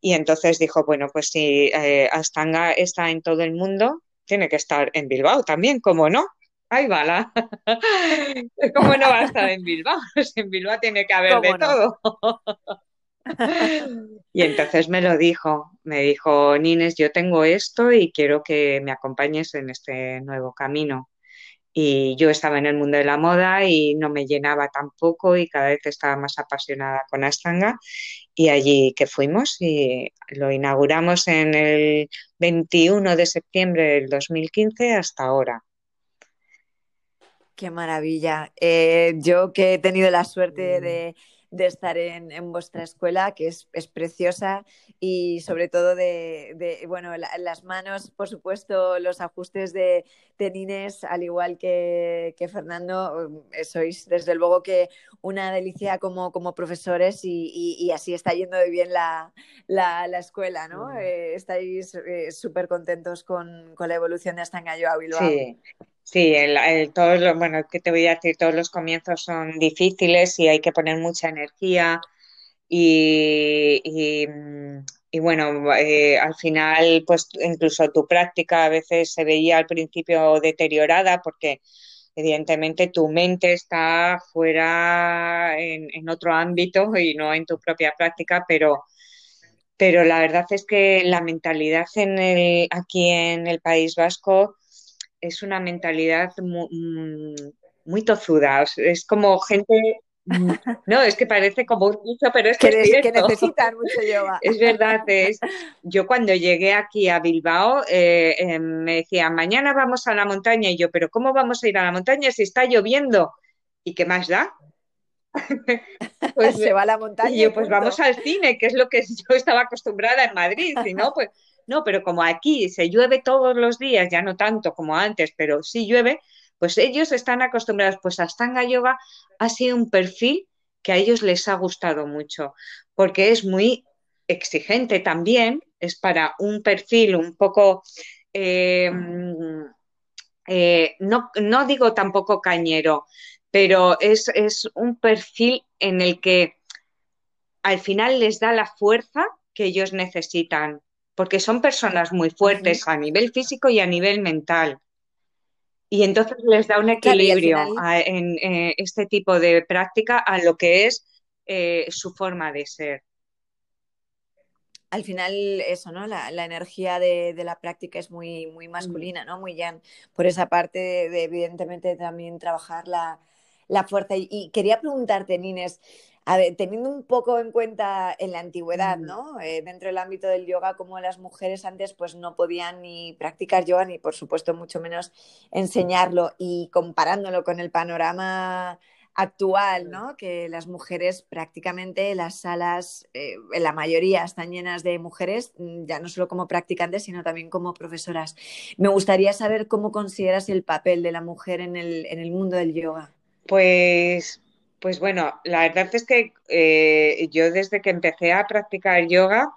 y entonces dijo, bueno, pues si eh, Astanga está en todo el mundo, tiene que estar en Bilbao también, ¿cómo no? ¡Ay, bala! *laughs* ¿Cómo no va a estar en Bilbao? *laughs* en Bilbao tiene que haber de todo. Y entonces me lo dijo, me dijo, Nines, yo tengo esto y quiero que me acompañes en este nuevo camino. Y yo estaba en el mundo de la moda y no me llenaba tampoco y cada vez estaba más apasionada con Astanga. Y allí que fuimos y lo inauguramos en el 21 de septiembre del 2015 hasta ahora. Qué maravilla. Eh, yo que he tenido la suerte de de estar en, vuestra escuela, que es, preciosa y sobre todo de, bueno, las manos, por supuesto, los ajustes de, tenines al igual que, Fernando, eh, sois desde luego que una delicia como, como profesores y, así está yendo de bien la, escuela, ¿no? Mm. Eh, estáis eh, súper contentos con, la evolución de Astangayo a Bilbao. Sí. Sí, el, todos los, bueno, ¿qué te voy a decir? Todos los comienzos son difíciles y hay que poner mucha energía y, y, bueno, eh, al final, pues incluso tu práctica a veces se veía al principio deteriorada porque evidentemente tu mente está fuera en, en otro ámbito y no en tu propia práctica, pero pero la verdad es que la mentalidad en el, aquí en el País Vasco es una mentalidad mm, muy, tozuda, es como gente *laughs* no, es que parece como un dicho, pero es que, que, necesitan mucho yoga. *laughs* Es verdad, es, yo cuando llegué aquí a Bilbao eh, em, me decían, mañana vamos a la montaña y yo, pero ¿cómo vamos a ir a la montaña si está lloviendo? ¿Y qué más da? *laughs* pues se va a la montaña. Y yo, pues vamos al cine, que es lo que yo estaba acostumbrada en Madrid, y no, pues no, pero como aquí se llueve todos los días, ya no tanto como antes, pero sí llueve, pues ellos están acostumbrados, pues Astanga Yoga ha sido un perfil que a ellos les ha gustado mucho, porque es muy exigente también, es para un perfil un poco, eh, eh, no, no, digo tampoco cañero, pero es, es un perfil en el que al final les da la fuerza que ellos necesitan, porque son personas muy fuertes a nivel físico y a nivel mental. Y entonces les da un equilibrio en eh, este tipo de práctica a lo que es eh, su forma de ser. Al final, eso, ¿no? La, energía de, la práctica es muy, muy masculina, ¿no? Muy ya Por esa parte de, evidentemente, también trabajar la, fuerza. Y, quería preguntarte, Nines, a ver, teniendo un poco en cuenta en la antigüedad, ¿no? Eh, dentro del ámbito del yoga, como las mujeres antes pues no podían ni practicar yoga ni por supuesto mucho menos enseñarlo y comparándolo con el panorama actual, ¿no? Que las mujeres prácticamente las salas, eh, la mayoría están llenas de mujeres, mm, ya no solo como practicantes, sino también como profesoras. Me gustaría saber cómo consideras el papel de la mujer en el, en el mundo del yoga. Pues pues bueno, la verdad es que eh, yo desde que empecé a practicar yoga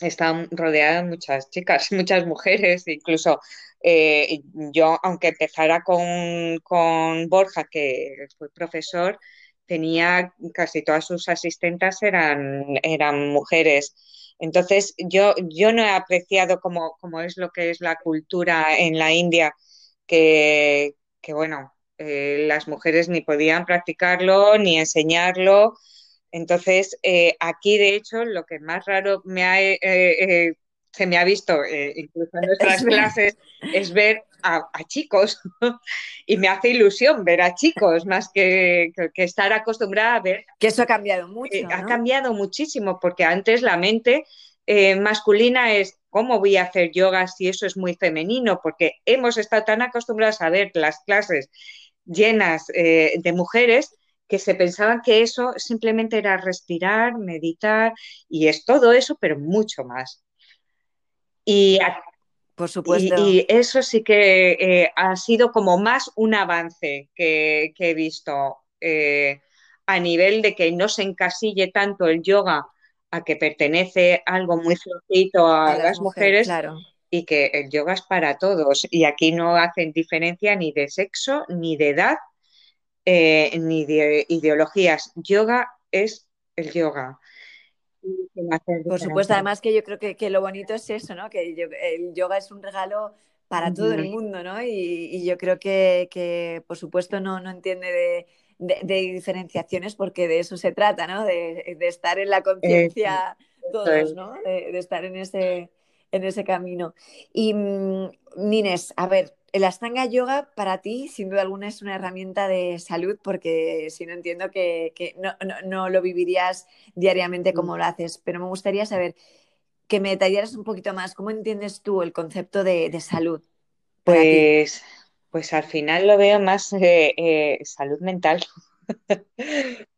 he estado rodeada de muchas chicas, *laughs* muchas mujeres, incluso eh, yo, aunque empezara con, Borja, que fue profesor, tenía casi todas sus asistentes eran, eran mujeres. Entonces, yo, yo no he apreciado como, es lo que es la cultura en la India, que, que bueno, eh, las mujeres ni podían practicarlo ni enseñarlo. Entonces, eh, aquí de hecho, lo que más raro me ha, eh, se me ha visto, incluso en nuestras *laughs* clases, es ver a, chicos. y me hace ilusión ver a chicos, más que, estar acostumbrada a ver. Que eso ha cambiado mucho. Ha cambiado muchísimo, porque antes la mente masculina es ¿cómo voy a hacer yoga si eso es muy femenino? Porque hemos estado tan acostumbrados a ver las clases llenas eh, de mujeres que se pensaban que eso simplemente era respirar, meditar, y es todo eso, pero mucho más. Y, Por supuesto. y, eso sí que eh, ha sido como más un avance que, he visto eh, a nivel de que no se encasille tanto el yoga a que pertenece algo muy flojito a, las, mujeres, claro y que el yoga es para todos y aquí no hacen diferencia ni de sexo, ni de edad, eh, ni de ideologías. Yoga es el yoga. Por supuesto, además que yo creo que, lo bonito es eso, ¿no? Que el yoga es un regalo para todo el mundo, ¿no? Y, yo creo que, por supuesto, no, no entiende de, diferenciaciones porque de eso se trata, ¿no? De, estar en la conciencia todos, ¿no? de estar en ese en ese camino. Y mm, Nines, a ver, el Astanga Yoga para ti, sin duda alguna, es una herramienta de salud, porque si no entiendo que, no, lo vivirías diariamente como mm. lo haces, pero me gustaría saber que me detallaras un poquito más, ¿cómo entiendes tú el concepto de, salud? Pues, pues al final lo veo más eh, eh, salud mental. *laughs*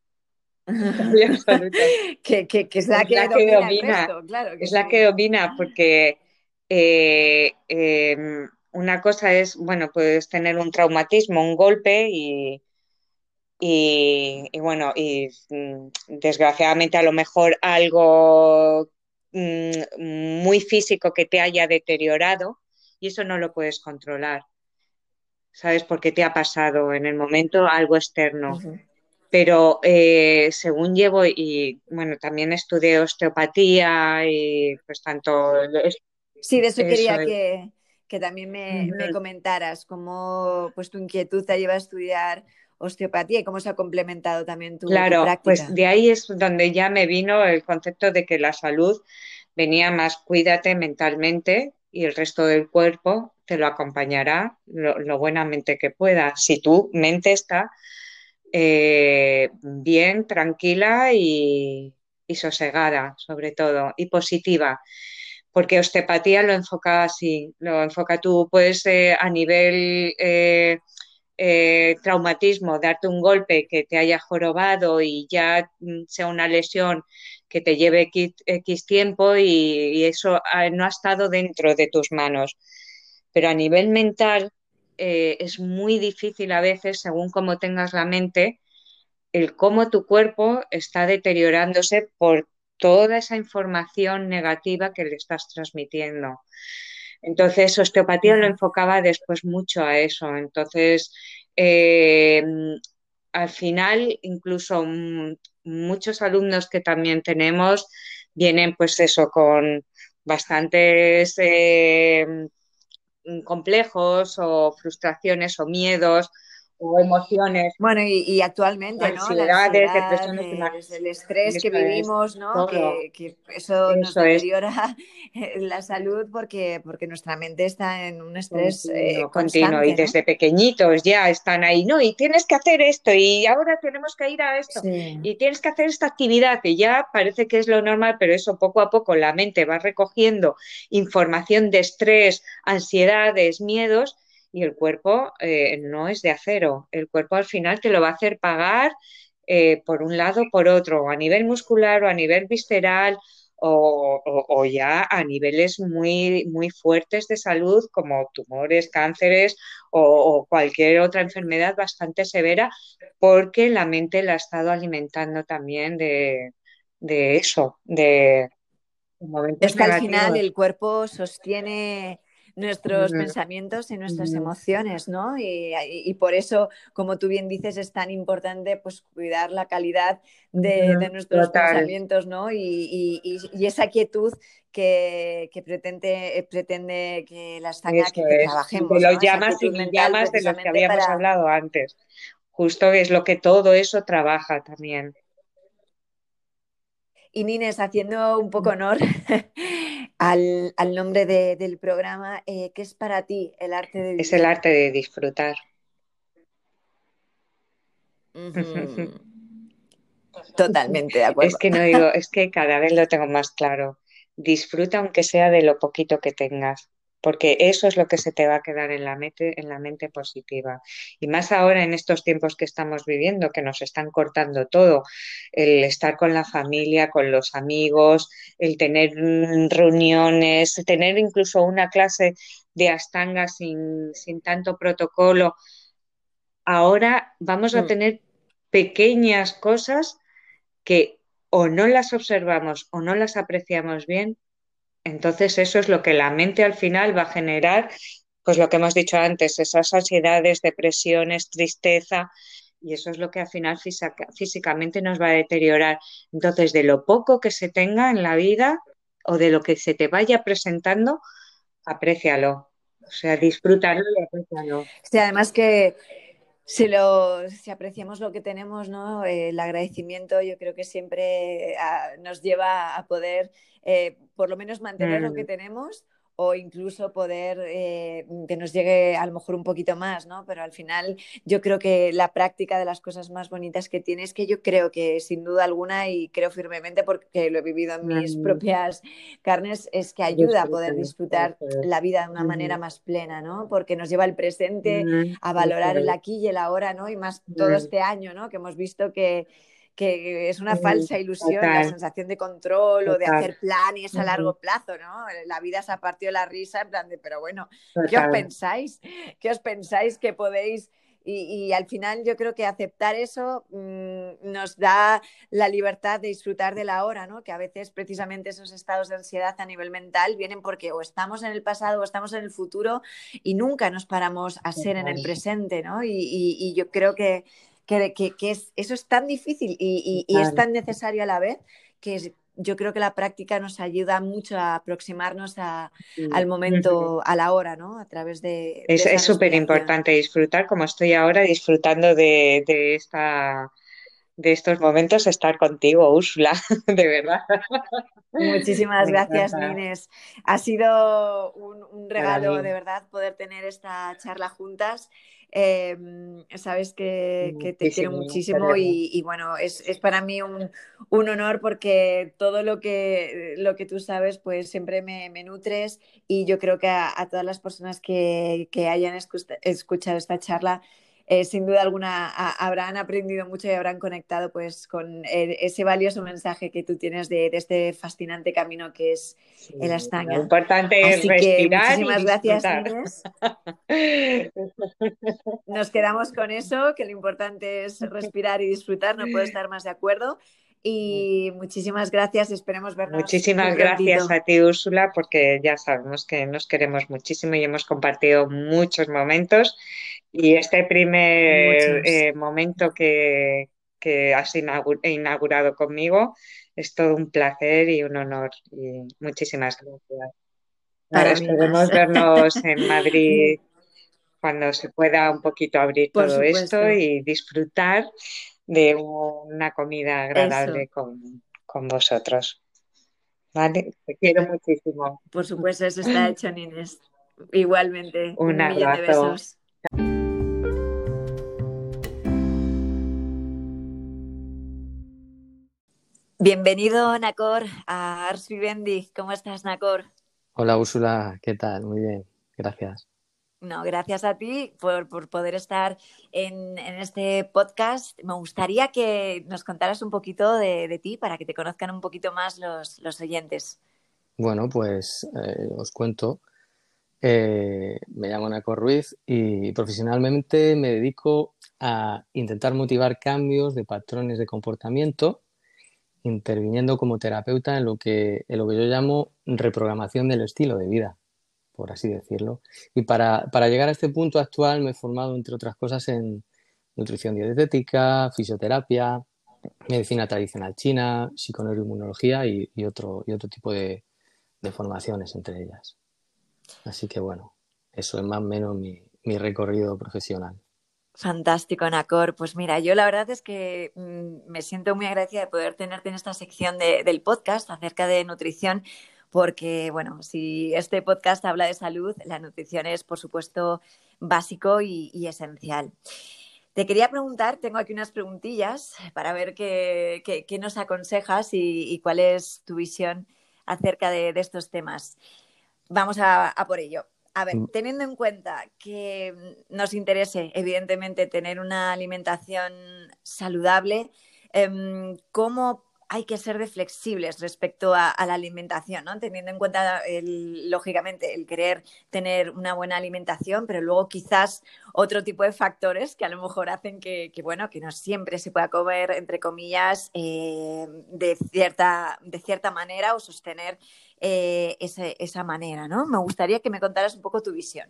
*laughs* que, es la, que, domina, es la que domina porque eh, una cosa es, bueno, puedes tener un traumatismo, un golpe y, y, bueno, y mm, desgraciadamente a lo mejor algo mm, muy físico que te haya deteriorado y eso no lo puedes controlar. ¿Sabes? Porque te ha pasado en el momento algo externo pero eh, según llevo y bueno, también estudié osteopatía y pues tanto... Sí, de eso, quería que, que, también me, me, comentaras cómo pues tu inquietud te lleva a estudiar osteopatía y cómo se ha complementado también tu, claro, práctica. pues de ahí es donde ya me vino el concepto de que la salud venía más cuídate mentalmente y el resto del cuerpo te lo acompañará lo, lo buenamente que pueda. Si tu mente está eh, bien, tranquila y, sosegada, sobre todo, y positiva. Porque osteopatía lo enfoca así, lo enfoca tú, puedes eh, a nivel eh, traumatismo, darte un golpe que te haya jorobado y ya mm, sea una lesión que te lleve X, tiempo y, eso ah, no ha estado dentro de tus manos. Pero a nivel mental, eh, es muy difícil a veces, según cómo tengas la mente, el cómo tu cuerpo está deteriorándose por toda esa información negativa que le estás transmitiendo. Entonces, osteopatía lo enfocaba después mucho a eso. Entonces, eh, al final, incluso muchos alumnos que también tenemos vienen, pues eso, con bastantes eh, complejos o frustraciones o miedos o emociones. Bueno, y, actualmente, ¿no? Ansiedades, depresiones, el estrés que vivimos, ¿no? Que, eso, nos deteriora *laughs* la salud porque, porque nuestra mente está en un estrés continuo, eh, y desde pequeñitos ya están ahí, ¿no? Y tienes que hacer esto y ahora tenemos que ir a esto y tienes que hacer esta actividad que ya parece que es lo normal, pero eso poco a poco la mente va recogiendo información de estrés, ansiedades, miedos y el cuerpo eh, no es de acero. El cuerpo al final te lo va a hacer pagar eh, por un lado o por otro, a nivel muscular o a nivel visceral o, ya a niveles muy, muy fuertes de salud como tumores, cánceres o, cualquier otra enfermedad bastante severa porque la mente la ha estado alimentando también de, eso, de... Es que al final el cuerpo sostiene nuestros pensamientos y nuestras emociones, ¿no? Y, por eso, como tú bien dices, es tan importante pues cuidar la calidad de, nuestros pensamientos, ¿no? Y, esa quietud que, pretende, pretende que las que, que, trabajemos. De los llamas y llamas de los que habíamos hablado antes. Justo es lo que todo eso trabaja también. Y Nines, haciendo un poco honor *laughs* al, nombre del programa, eh, ¿qué es para ti el arte de Es el arte de disfrutar. Totalmente de acuerdo. Es que no digo, es que cada vez lo tengo más claro. Disfruta aunque sea de lo poquito que tengas porque eso es lo que se te va a quedar en la, mente, en la mente positiva. Y más ahora en estos tiempos que estamos viviendo, que nos están cortando todo, el estar con la familia, con los amigos, el tener reuniones, tener incluso una clase de astanga sin, tanto protocolo. Ahora vamos a mm. tener pequeñas cosas que o no las observamos o no las apreciamos bien entonces eso es lo que la mente al final va a generar, pues lo que hemos dicho antes, esas ansiedades, depresiones, tristeza, y eso es lo que al final físicamente nos va a deteriorar. Entonces, de lo poco que se tenga en la vida o de lo que se te vaya presentando, aprécialo. O sea, disfrútalo y aprécialo. Sí, además que si, lo, si apreciamos lo que tenemos, ¿no? el agradecimiento yo creo que siempre ah, nos lleva a poder eh, por lo menos mantener lo que mm. tenemos o incluso poder eh, que nos llegue a lo mejor un poquito más, ¿no? Pero al final yo creo que la práctica de las cosas más bonitas que tienes, que yo creo que sin duda alguna y creo firmemente porque lo he vivido en mis *laughs* propias carnes, es que ayuda a poder disfrutar la vida de una manera más plena, ¿no? Porque nos lleva al presente, a valorar el aquí y el ahora, ¿no? Y más todo este año, ¿no? Que hemos visto que que es una falsa ilusión, la sensación de control o de hacer planes a largo plazo, ¿no? La vida se ha partido la risa en plan de, pero bueno, ¿qué os pensáis? *laughs* ¿Qué os pensáis que podéis? Y, al final yo creo que aceptar eso mm, nos da la libertad de disfrutar de la hora, ¿no? Que a veces precisamente esos estados de ansiedad a nivel mental vienen porque o estamos en el pasado o estamos en el futuro y nunca nos paramos a ser en el presente, ¿no? y yo creo que que, es, eso es tan difícil y, es tan necesario a la vez que yo creo que la práctica nos ayuda mucho a aproximarnos al momento, a la hora, ¿no? A través de... es súper importante disfrutar como estoy ahora disfrutando de, esta de estos momentos estar contigo, Úrsula, *laughs* de verdad. Muchísimas gracias. Ha sido un regalo de verdad poder tener esta charla juntas Em, sabes que, te quiero muchísimo y, bueno, es, para mí un, honor porque todo lo que, lo que tú sabes, pues siempre me, nutres y yo creo que a, todas las personas que, hayan escuchado esta charla, eh, sin duda alguna habrán aprendido mucho y habrán conectado pues con ese valioso mensaje que tú tienes de, este fascinante camino que es el Astaña. Lo importante es respirar. muchísimas gracias, Inés. Nos *laughs* quedamos con eso, que lo importante es respirar y disfrutar, no puedo estar más de acuerdo. Y muchísimas gracias, esperemos vernos. Muchísimas gracias a ti, Úrsula, porque ya sabemos que nos queremos muchísimo y hemos compartido muchos momentos. Y este primer eh, momento que, has inaugurado conmigo es todo un placer y un honor. Y muchísimas gracias. esperemos vernos en *laughs* Madrid cuando se pueda un poquito abrir todo esto y disfrutar de una comida agradable con, vosotros. ¿Vale? Te quiero muchísimo. Por supuesto, eso está hecho, Nines. Igualmente. Un, abrazo. de besos. Bienvenido, Nacor, a Ars Vivendi. ¿Cómo estás, Nacor? Hola, Úrsula. ¿Qué tal? Muy bien. Gracias. No, gracias a ti por, poder estar en, este podcast. Me gustaría que nos contaras un poquito de, ti para que te conozcan un poquito más los, oyentes. Bueno, pues eh, os cuento. Eh, me llamo Naco Ruiz y profesionalmente me dedico a intentar motivar cambios de patrones de comportamiento, interviniendo como terapeuta en lo que, en lo que yo llamo reprogramación del estilo de vida por así decirlo. Y para, llegar a este punto actual me he formado, entre otras cosas, en nutrición dietética, fisioterapia, medicina tradicional china, psiconeuroinmunología y, otro, y otro tipo de, formaciones entre ellas. Así que bueno, eso es más o menos mi, recorrido profesional. Fantástico, Nacor. Pues mira, yo la verdad es que mm, me siento muy agradecida de poder tenerte en esta sección del podcast acerca de nutrición, porque, bueno, si este podcast habla de salud, la nutrición es, por supuesto, básico y, esencial. Te quería preguntar, tengo aquí unas preguntillas para ver qué, nos aconsejas y, cuál es tu visión acerca de, estos temas. Vamos a, por ello. A ver, mm. teniendo en cuenta que nos interese, evidentemente, tener una alimentación saludable, em, ¿cómo hay que ser de flexibles respecto a, la alimentación, ¿no? Teniendo en cuenta, lógicamente, el querer tener una buena alimentación, pero luego quizás otro tipo de factores que a lo mejor hacen que, bueno, que no siempre se pueda comer, entre comillas, eh, de, cierta, de cierta manera o sostener eh, esa manera. Me gustaría que me contaras un poco tu visión.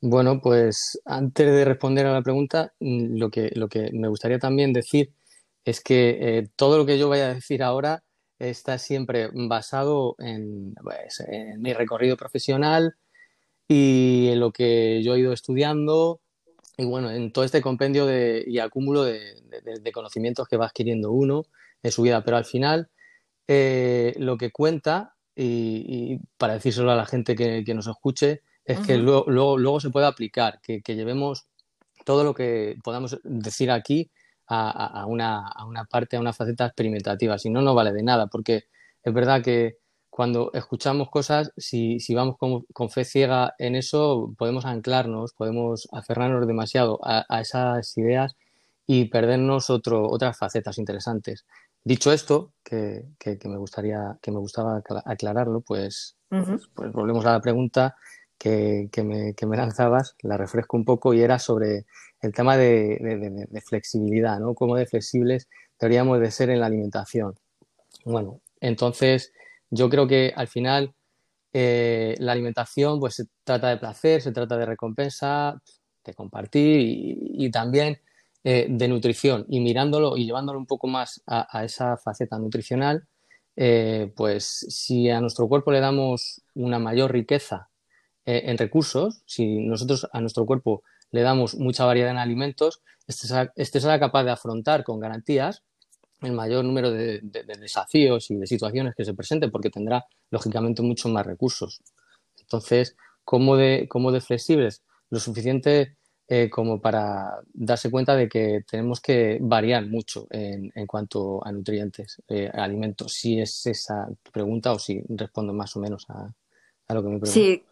Bueno, pues antes de responder a la pregunta, mm, lo que, lo que me gustaría también decir es que eh, todo lo que yo vaya a decir ahora está siempre basado en, pues, mi recorrido profesional y en lo que yo he ido estudiando y bueno, en todo este compendio de, y acúmulo de, conocimientos que va adquiriendo uno en su vida. Pero al final, eh, lo que cuenta, y, para decírselo a la gente que, nos escuche, es que luego, luego, se puede aplicar, que, que llevemos todo lo que podamos decir aquí a, una, a, una, parte, a una faceta experimentativa, si no, no vale de nada, porque es verdad que cuando escuchamos cosas, si, si vamos con, con, fe ciega en eso, podemos anclarnos, podemos aferrarnos demasiado a, a esas ideas y perdernos otro, otras facetas interesantes. Dicho esto, que, que, me gustaría, que me gustaba aclararlo, pues, pues, pues volvemos a la pregunta que, me, que me lanzabas, la refresco un poco y era sobre el tema de, flexibilidad, ¿no? Cómo de flexibles deberíamos de ser en la alimentación. Bueno, entonces yo creo que al final eh, la alimentación pues se trata de placer, se trata de recompensa, de compartir y, también eh, de nutrición. Y mirándolo y llevándolo un poco más a, esa faceta nutricional, eh, pues si a nuestro cuerpo le damos una mayor riqueza en recursos, si nosotros a nuestro cuerpo le damos mucha variedad en alimentos, este será, este capaz de afrontar con garantías el mayor número de, desafíos y de situaciones que se presenten, porque tendrá, lógicamente, muchos más recursos. Entonces, ¿cómo de, cómo de flexibles? Lo suficiente eh, como para darse cuenta de que tenemos que variar mucho en, cuanto a nutrientes, eh, alimentos, si es esa pregunta o si respondo más o menos a, a lo que me preguntas. Sí,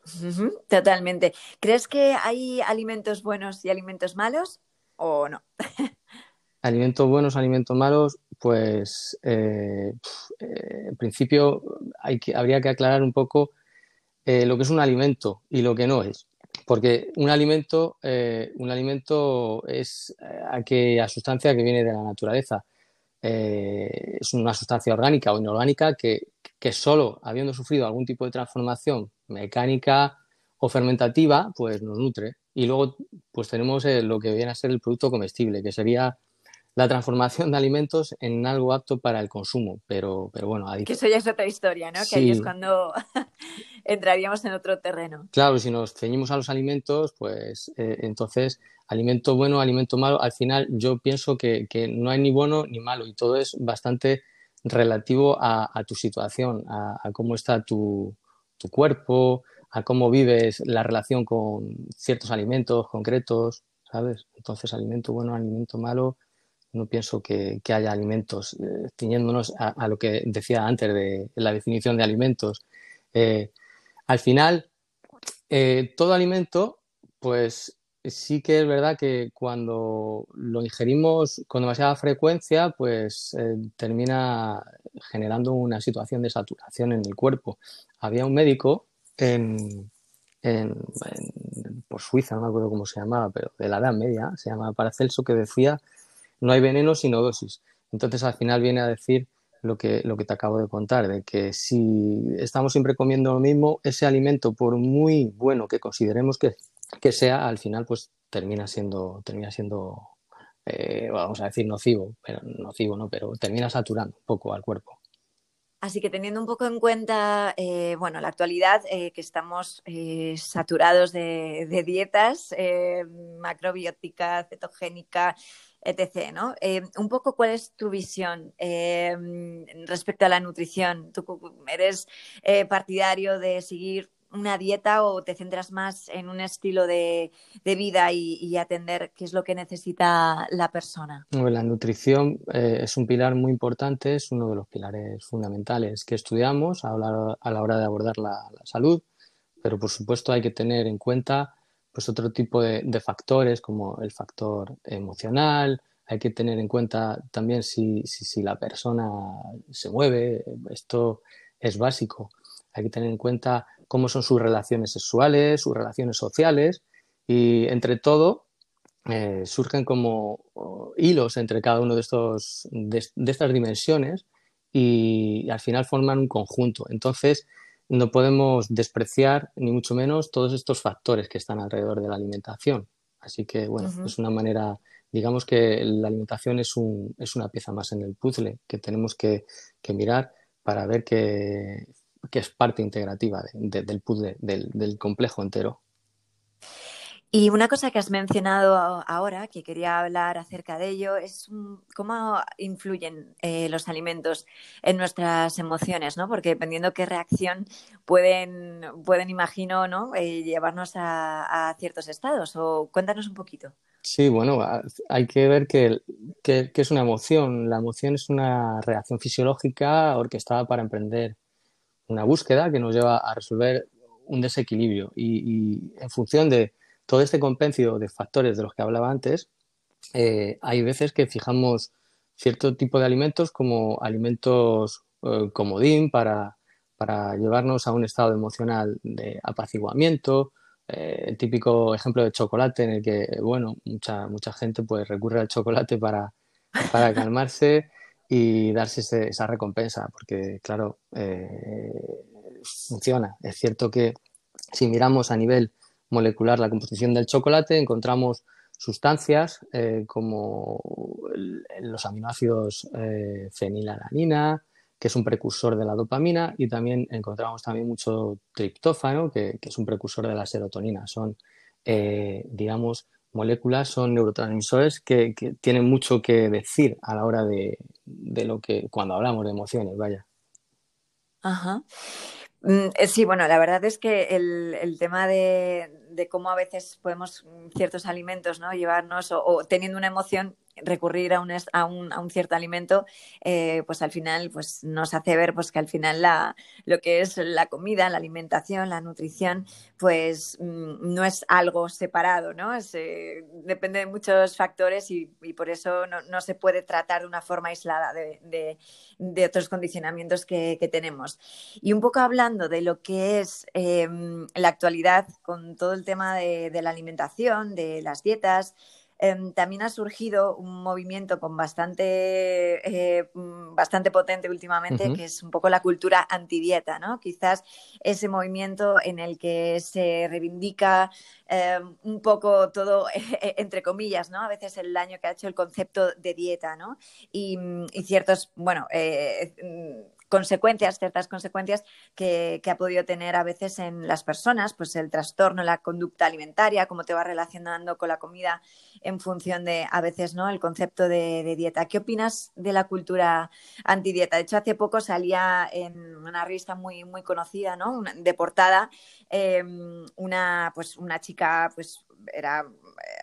totalmente. ¿Crees que hay alimentos buenos y alimentos malos o no? *laughs* alimentos buenos, alimentos malos, pues eh, eh, en principio hay que, habría que aclarar un poco eh, lo que es un alimento y lo que no es. Porque un alimento, un alimento es aquella sustancia que viene de la naturaleza. Es una sustancia orgánica o inorgánica que, que solo habiendo sufrido algún tipo de transformación mecánica o fermentativa, pues nos nutre. Y luego, pues tenemos lo que viene a ser el producto comestible, que sería la transformación de alimentos en algo apto para el consumo, pero, pero bueno. Que eso ya es otra historia, ¿no? Que ahí es cuando *laughs* entraríamos en otro terreno. Claro, si nos ceñimos a los alimentos, pues eh, entonces alimento bueno, alimento malo, al final yo pienso que, no hay ni bueno ni malo y todo es bastante relativo a, tu situación, a, cómo está tu, tu cuerpo, a cómo vives la relación con ciertos alimentos concretos, ¿sabes? Entonces, alimento bueno, alimento malo, no pienso que, haya alimentos, eh, ciñéndonos a, lo que decía antes de la definición de alimentos. Eh, al final, eh, todo alimento, pues sí que es verdad que cuando lo ingerimos con demasiada frecuencia, pues termina generando una situación de saturación en el cuerpo. Había un médico en, por Suiza, no me acuerdo cómo se llamaba, pero de la Edad Media, se llamaba Paracelso, que decía no hay veneno sino dosis. Entonces al final viene a decir lo que, lo que te acabo de contar, de que si estamos siempre comiendo lo mismo, ese alimento, por muy bueno que consideremos que, sea, al final pues termina siendo, termina siendo eh, vamos a decir nocivo, pero nocivo no, pero termina saturando un poco al cuerpo. Así que teniendo un poco en cuenta, eh, bueno, la actualidad, eh, que estamos saturados de, de dietas macrobiótica, cetogénica, etc. ¿no? Eh, un poco cuál es tu visión eh, respecto a la nutrición. ¿Tú eres eh, partidario de seguir una dieta o te centras más en un estilo de, vida y, atender qué es lo que necesita la persona? la nutrición es un pilar muy importante, es uno de los pilares fundamentales que estudiamos a la, hora de abordar la, salud, pero por supuesto hay que tener en cuenta pues otro tipo de, factores como el factor emocional, hay que tener en cuenta también si, si, la persona se mueve, esto es básico. Hay que tener en cuenta cómo son sus relaciones sexuales, sus relaciones sociales y entre todo eh, surgen como hilos entre cada uno de, estos, de, de estas dimensiones y al final forman un conjunto. Entonces, no podemos despreciar, ni mucho menos, todos estos factores que están alrededor de la alimentación. Así que, bueno, es una manera, digamos que la alimentación es, un, es una pieza más en el puzzle que tenemos que, mirar para ver que, es parte integrativa del puzzle, del complejo entero. Y una cosa que has mencionado ahora, que quería hablar acerca de ello, es cómo influyen eh, los alimentos en nuestras emociones, ¿no? Porque dependiendo qué reacción pueden, pueden imagino, ¿no? Eh, llevarnos a, ciertos estados. O cuéntanos un poquito. Sí, bueno, hay que ver que, que, es una emoción. La emoción es una reacción fisiológica orquestada para emprender una búsqueda que nos lleva a resolver un desequilibrio. y en función de todo este compendio de factores de los que hablaba antes, eh, hay veces que fijamos cierto tipo de alimentos como alimentos eh, comodín para, llevarnos a un estado emocional de apaciguamiento. Eh, el típico ejemplo de chocolate en el que, bueno, mucha, mucha gente pues recurre al chocolate para, para *laughs* calmarse y darse esa recompensa, porque claro, funciona. Es cierto que si miramos a nivel molecular la composición del chocolate, encontramos sustancias eh, como los aminoácidos eh, fenilalanina, que es un precursor de la dopamina, y también encontramos también mucho triptófano, que, es un precursor de la serotonina. Son, eh, digamos, moléculas, son neurotransmisores que, tienen mucho que decir a la hora de, de, lo que, cuando hablamos de emociones, vaya. Ajá. Mm, sí, bueno, la verdad es que el, el tema de, de cómo a veces podemos mm, ciertos alimentos ¿no? llevarnos o, teniendo una emoción recurrir a un, a un, a un cierto alimento, eh, pues al final pues nos hace ver pues que al final la, lo que es la comida, la alimentación, la nutrición, pues mm, no es algo separado, ¿no? Eh, depende de muchos factores y, por eso no, se puede tratar de una forma aislada de, otros condicionamientos que, tenemos. Y un poco hablando de lo que es em, la actualidad con todo el tema de la alimentación, de las dietas, Em, también ha surgido un movimiento con bastante, eh, mm, bastante potente últimamente, que es un poco la cultura antidieta, ¿no? Quizás ese movimiento en el que se reivindica em, un poco todo, *laughs* entre comillas, ¿no? A veces el daño que ha hecho el concepto de dieta, ¿no? Y, mm, ciertos, bueno, eh, mm, consecuencias, ciertas consecuencias que, ha podido tener a veces en las personas, pues el trastorno, la conducta alimentaria, cómo te va relacionando con la comida en función de a veces no el concepto de, dieta. ¿Qué opinas de la cultura antidieta? De hecho, hace poco salía en una revista muy, muy conocida, ¿no? de portada, em, una, pues, una chica pues era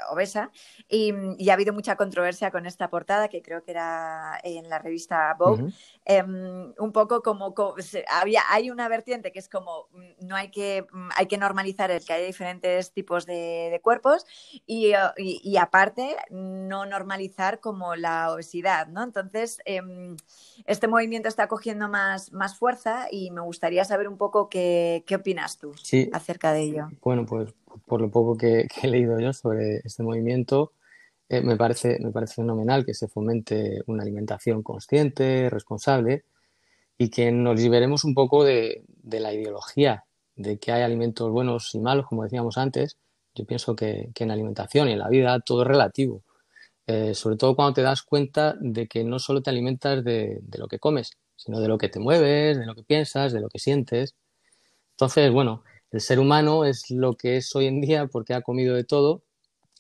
obesa y, ha habido mucha controversia con esta portada que creo que era en la revista Vogue. Em, un poco como, había hay una vertiente que es como mm, no hay que mm, hay que normalizar el que haya diferentes tipos de, cuerpos y, aparte no normalizar como la obesidad no entonces em, este movimiento está cogiendo más más fuerza y me gustaría saber un poco qué, qué opinas tú acerca de ello. Bueno pues por lo poco que, he leído yo sobre este movimiento, eh, me, parece, me parece fenomenal que se fomente una alimentación consciente, responsable y que nos liberemos un poco de, la ideología de que hay alimentos buenos y malos, como decíamos antes. Yo pienso que, en la alimentación y en la vida todo es relativo, eh, sobre todo cuando te das cuenta de que no solo te alimentas de, de lo que comes, sino de lo que te mueves, de lo que piensas, de lo que sientes. Entonces, bueno, el ser humano es lo que es hoy en día porque ha comido de todo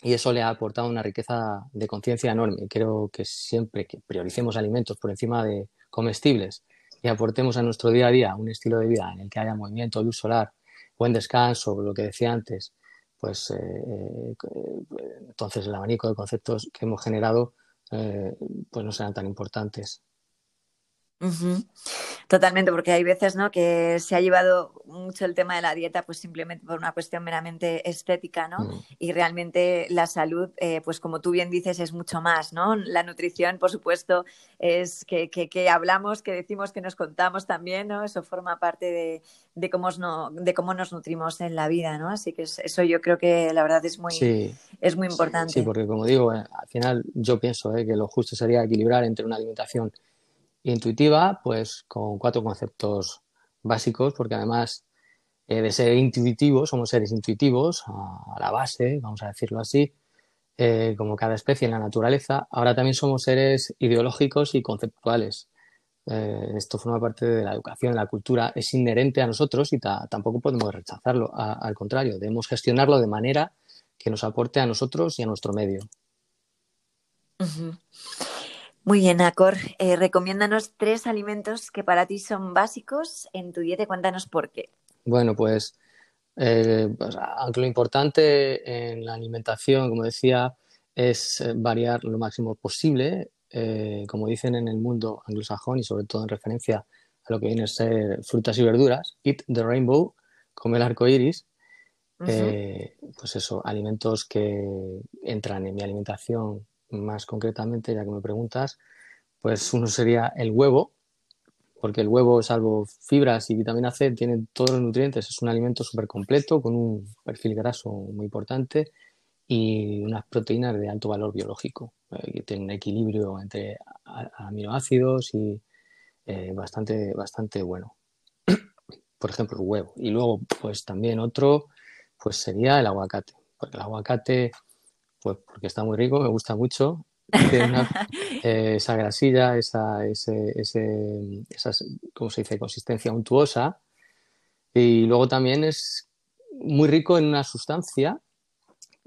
y eso le ha aportado una riqueza de conciencia enorme. Creo que siempre que prioricemos alimentos por encima de comestibles y aportemos a nuestro día a día un estilo de vida en el que haya movimiento, luz solar, buen descanso, lo que decía antes, pues eh, eh, entonces el abanico de conceptos que hemos generado eh, pues no serán tan importantes. Totalmente, porque hay veces ¿no? que se ha llevado mucho el tema de la dieta pues simplemente por una cuestión meramente estética, ¿no? Mm. Y realmente la salud, eh, pues como tú bien dices, es mucho más, ¿no? La nutrición, por supuesto, es que, que, hablamos, que decimos, que nos contamos también, ¿no? Eso forma parte de, de, cómo, no, de cómo nos nutrimos en la vida, ¿no? Así que eso yo creo que la verdad es muy, es muy importante. Sí, porque como digo, eh, al final yo pienso eh, que lo justo sería equilibrar entre una alimentación intuitiva, pues con cuatro conceptos básicos, porque además eh, de ser intuitivos, somos seres intuitivos a, la base, vamos a decirlo así, eh, como cada especie en la naturaleza, ahora también somos seres ideológicos y conceptuales. Eh, esto forma parte de la educación, la cultura, es inherente a nosotros y tampoco podemos rechazarlo. al contrario, debemos gestionarlo de manera que nos aporte a nosotros y a nuestro medio. Muy bien, Acor. Eh, recomiéndanos tres alimentos que para ti son básicos en tu dieta cuéntanos por qué. Bueno, pues, eh, pues, aunque lo importante en la alimentación, como decía, es eh, variar lo máximo posible, como dicen en el mundo anglosajón y sobre todo en referencia a lo que viene a ser frutas y verduras, eat the rainbow, come el arco iris. pues eso, alimentos que entran en mi alimentación más concretamente, ya que me preguntas, pues uno sería el huevo, porque el huevo, salvo fibras y vitamina C, tiene todos los nutrientes, es un alimento súper completo, con un perfil graso muy importante y unas proteínas de alto valor biológico, eh, que tienen equilibrio entre aminoácidos y eh, bastante, bastante bueno. *clears throat* Por ejemplo, el huevo. Y luego, pues también otro, pues sería el aguacate, porque el aguacate pues porque está muy rico, me gusta mucho. Tiene *laughs* eh, esa grasilla, esa, ese, ese, esa, ¿cómo se dice?, consistencia untuosa. Y luego también es muy rico en una sustancia,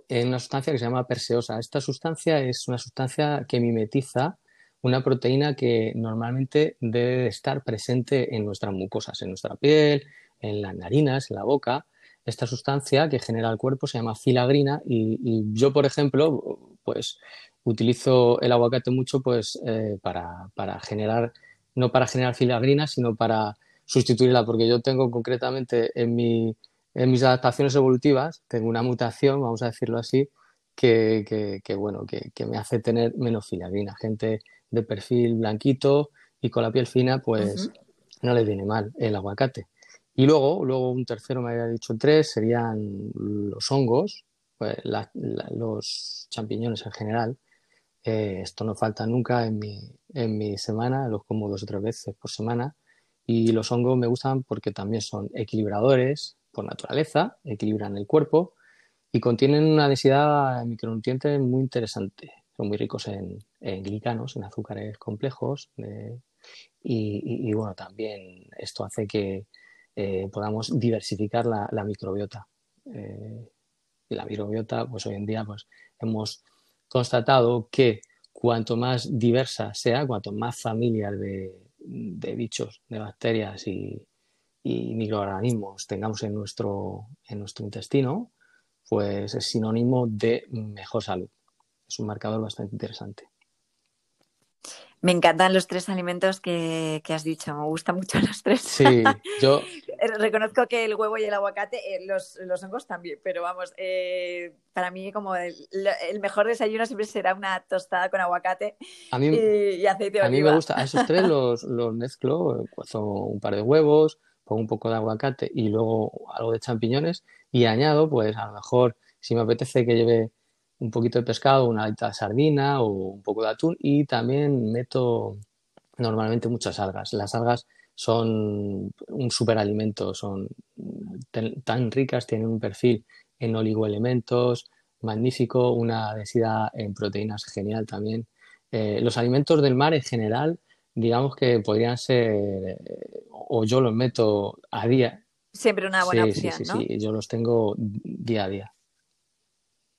en una sustancia que se llama perseosa. Esta sustancia es una sustancia que mimetiza una proteína que normalmente debe estar presente en nuestras mucosas, en nuestra piel, en las narinas, en la boca esta sustancia que genera el cuerpo se llama filagrina y, yo, por ejemplo, pues utilizo el aguacate mucho pues eh, para, para, generar, no para generar filagrina, sino para sustituirla, porque yo tengo concretamente en, mi, en mis adaptaciones evolutivas, tengo una mutación, vamos a decirlo así, que, que, bueno, que, que, me hace tener menos filagrina. Gente de perfil blanquito y con la piel fina, pues no le viene mal el aguacate. Y luego, luego un tercero me había dicho tres, serían los hongos, pues, los champiñones en general. Eh, esto no falta nunca en mi, en mi semana, los como dos o tres veces por semana. Y los hongos me gustan porque también son equilibradores por naturaleza, equilibran el cuerpo y contienen una densidad de micronutrientes muy interesante. Son muy ricos en, glicanos, en azúcares complejos. y, bueno, también esto hace que eh, podamos diversificar la, microbiota. Eh, la microbiota, pues hoy en día pues, hemos constatado que cuanto más diversa sea, cuanto más familias de, bichos, de bacterias y, microorganismos tengamos en nuestro, en nuestro intestino, pues es sinónimo de mejor salud. Es un marcador bastante interesante. Me encantan los tres alimentos que, has dicho, me gustan mucho *laughs* los tres. Sí, yo... *laughs* Reconozco que el huevo y el aguacate, eh, los, los, hongos también, pero vamos, eh, para mí como el, mejor desayuno siempre será una tostada con aguacate y, aceite de oliva. A mí me gusta, a esos tres los, los mezclo, son un par de huevos, pongo un poco de aguacate y luego algo de champiñones y añado, pues a lo mejor, si me apetece que lleve un poquito de pescado, una alita de sardina o un poco de atún y también meto normalmente muchas algas. Las algas son un superalimento, son tan ricas, tienen un perfil en oligoelementos magnífico, una densidad en proteínas genial también. Eh, los alimentos del mar en general, digamos que podrían ser, o yo los meto a día. Siempre una buena opción, sí, sí, sí, yo los tengo día a día.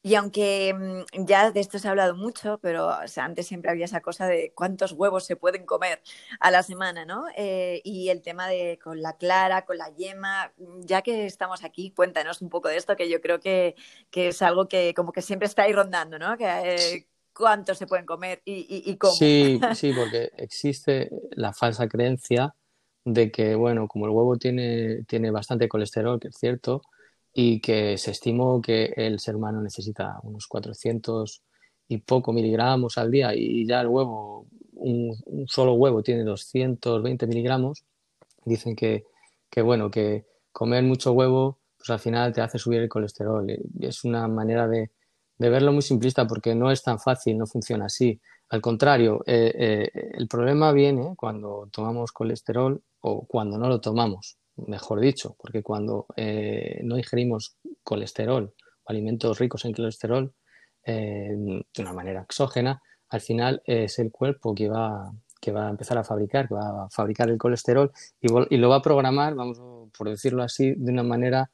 Y aunque mm, ya de esto se ha hablado mucho, pero antes siempre había esa cosa de cuántos huevos se pueden comer a la semana, ¿no? Eh, y el tema de con la clara, con la yema, mm, ya que estamos aquí, cuéntanos un poco de esto, que yo creo que, es algo que como que siempre está ahí rondando, ¿no? Que, eh, ¿Cuántos se pueden comer y, y, cómo? Sí, *laughs* sí, porque existe la falsa creencia de que, bueno, como el huevo tiene, tiene bastante colesterol, que es cierto, y que se estimó que el ser humano necesita unos 400 y poco miligramos al día y ya el huevo, un, solo huevo tiene 220 miligramos, dicen que, que, bueno, que comer mucho huevo pues al final te hace subir el colesterol. Es una manera de, de verlo muy simplista porque no es tan fácil, no funciona así. Al contrario, eh, eh, el problema viene cuando tomamos colesterol o cuando no lo tomamos mejor dicho, porque cuando eh, no ingerimos colesterol o alimentos ricos en colesterol eh, de una manera exógena, al final es el cuerpo que va, que va a empezar a fabricar, que va a fabricar el colesterol y, lo va a programar, vamos por decirlo así, de una manera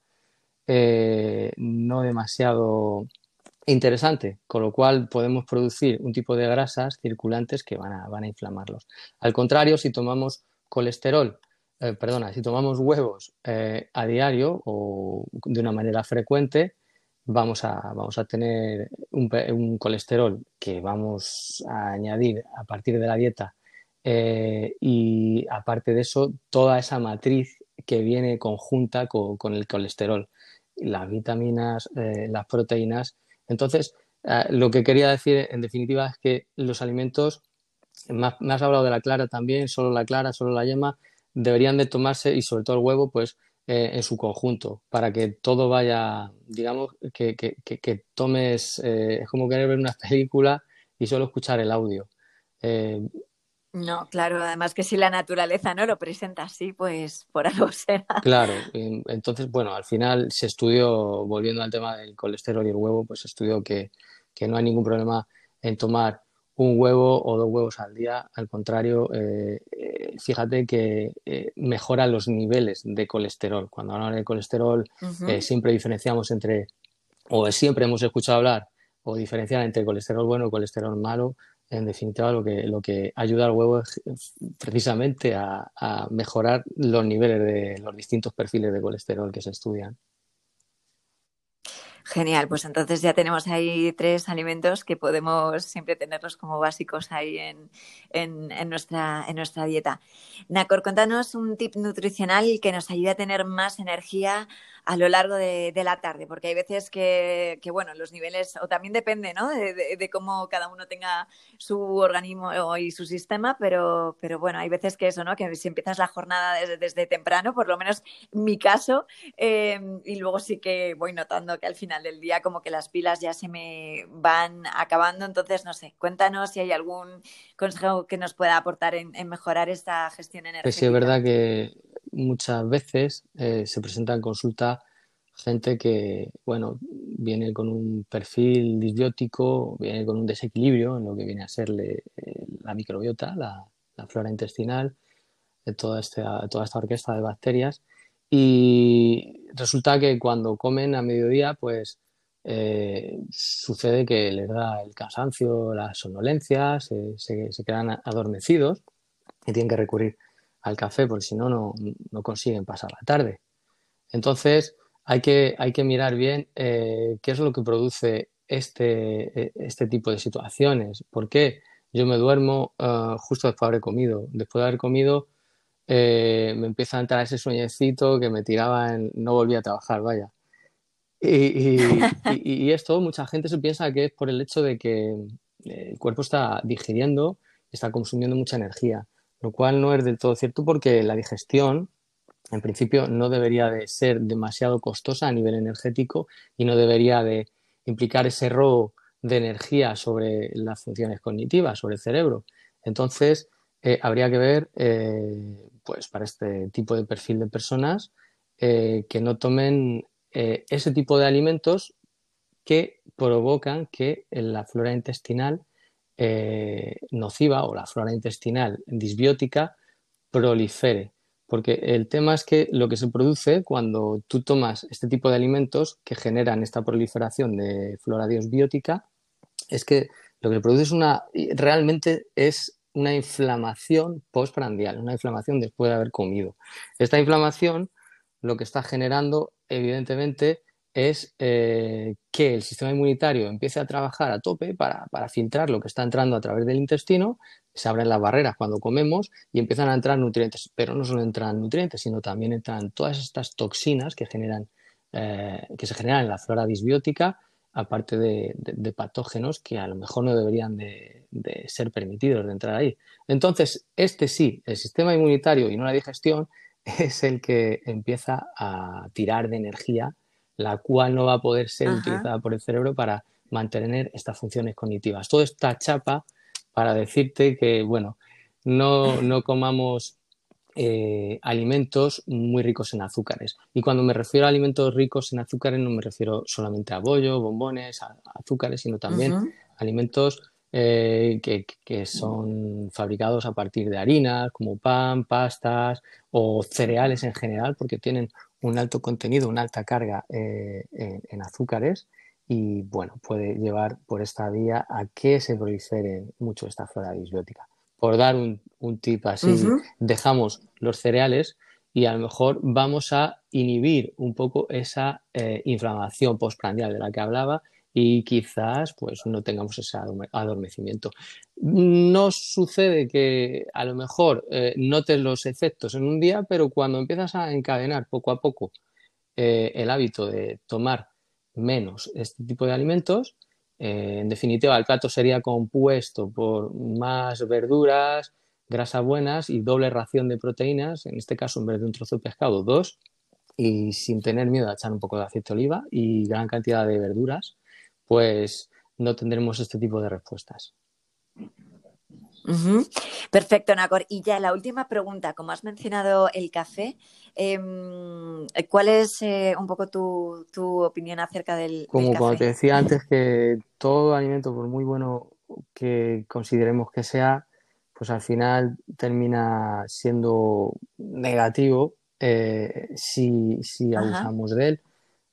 eh, no demasiado interesante, con lo cual podemos producir un tipo de grasas circulantes que van a, van a inflamarlos. Al contrario, si tomamos colesterol eh, perdona, si tomamos huevos eh, a diario o de una manera frecuente, vamos a, vamos a tener un, colesterol que vamos a añadir a partir de la dieta eh, y aparte de eso, toda esa matriz que viene conjunta con, el colesterol, las vitaminas, las proteínas. Entonces, lo que quería decir en definitiva es que los alimentos, me has hablado de la clara también, solo la clara, solo la yema, deberían de tomarse, y sobre todo el huevo, pues eh, en su conjunto, para que todo vaya, digamos, que, que, que, tomes, eh, es como querer ver una *laughs* película y solo escuchar el audio. Eh, no, claro, además que si la naturaleza no lo presenta así, pues por algo *laughs* será. Claro, entonces, bueno, al final se estudió, volviendo al tema del colesterol y el huevo, pues se estudió que, que no hay ningún problema en tomar un huevo o dos huevos al día. Al contrario, eh, eh, fíjate que eh, mejora los niveles de colesterol. Cuando hablamos de colesterol, siempre diferenciamos entre, o siempre hemos escuchado hablar o diferenciar entre colesterol bueno y colesterol malo. En definitiva, lo que, lo que ayuda al huevo es precisamente a, a mejorar los niveles de los distintos perfiles de colesterol que se estudian. Genial, pues entonces ya tenemos ahí tres alimentos que podemos siempre tenerlos como básicos ahí en, en, nuestra, en nuestra dieta. Nacor, contanos un tip nutricional que nos ayude a tener más energía a lo largo de, la tarde, porque hay veces que, bueno, los niveles, o también depende, ¿no? De, cómo cada uno tenga su organismo y su sistema, pero, pero bueno, hay veces que eso, ¿no? Que si empiezas la jornada desde, temprano, por lo menos mi caso, em, y luego sí que voy notando que al final del día como que las pilas ya se me van acabando, entonces no sé, cuéntanos si hay algún consejo que nos pueda aportar en, mejorar esta gestión energética. Pues sí, es verdad que muchas veces eh, se presenta en consulta gente que, bueno, viene con un perfil disbiótico, viene con un desequilibrio en lo que viene a ser eh, la microbiota, la, flora intestinal, toda esta, toda esta orquesta de bacterias. Y resulta que cuando comen a mediodía, pues eh, sucede que les da el cansancio, la somnolencia, se, se quedan adormecidos y tienen que recurrir al café porque si no, no consiguen pasar la tarde. Entonces, hay que, hay que mirar bien eh, qué es lo que produce este, e, este tipo de situaciones. ¿Por qué? Yo me duermo ah, justo después de haber comido. Después de haber comido, eh, me empieza a entrar ese sueñecito que me tiraba en... no volvía a trabajar, vaya. Y, y, esto mucha gente se piensa que es por el hecho de que el cuerpo está digiriendo, está consumiendo mucha energía lo cual no es del todo cierto porque la digestión, en principio, no debería de ser demasiado costosa a nivel energético y no debería de implicar ese robo de energía sobre las funciones cognitivas, sobre el cerebro. Entonces, eh, habría que ver, eh, pues para este tipo de perfil de personas, eh, que no tomen ese tipo de alimentos que provocan que la flora intestinal eh, nociva o la flora intestinal disbiótica prolifere. Porque el tema es que lo que se produce cuando tú tomas este tipo de alimentos que generan esta proliferación de flora disbiótica es que lo que produce es una, realmente es una inflamación postprandial, una inflamación después de haber comido. Esta inflamación lo que está generando, evidentemente, es eh, que el sistema inmunitario empiece a trabajar a tope para, filtrar lo que está entrando a través del intestino, se abren las barreras cuando comemos y empiezan a entrar nutrientes, pero no solo entran nutrientes, sino también entran todas estas toxinas que, generan, eh, que se generan en la flora disbiótica, aparte de, patógenos que a lo mejor no deberían de, ser permitidos de entrar ahí. Entonces, este sí, el sistema inmunitario y no la digestión, *laughs* es el que empieza a tirar de energía la cual no va a poder ser utilizada por el cerebro para mantener estas funciones cognitivas. Todo esta chapa para decirte que, bueno, no, no comamos eh, alimentos muy ricos en azúcares. Y cuando me refiero a alimentos ricos en azúcares, no me refiero solamente a bollo, bombones, a, azúcares, sino también alimentos eh, que, que, son fabricados a partir de harinas, como pan, pastas o cereales en general, porque tienen un alto contenido, una alta carga eh, en, azúcares y bueno, puede llevar por esta vía a que se prolifere mucho esta flora disbiótica. Por dar un, tip así, dejamos los cereales y a lo mejor vamos a inhibir un poco esa eh, inflamación postprandial de la que hablaba y quizás pues no tengamos ese adormecimiento. No sucede que a lo mejor eh, notes los efectos en un día, pero cuando empiezas a encadenar poco a poco eh, el hábito de tomar menos este tipo de alimentos, eh, en definitiva el plato sería compuesto por más verduras, grasas buenas y doble ración de proteínas, en este caso en vez de un trozo de pescado, dos, y sin tener miedo a echar un poco de aceite de oliva y gran cantidad de verduras pues no tendremos este tipo de respuestas. Perfecto, Nacor. Y ya la última pregunta, como has mencionado el café, em, ¿cuál es eh, un poco tu, opinión acerca del, como café? Como te decía antes, que todo alimento, por muy bueno que consideremos que sea, pues al final termina siendo negativo eh, si, si abusamos de él.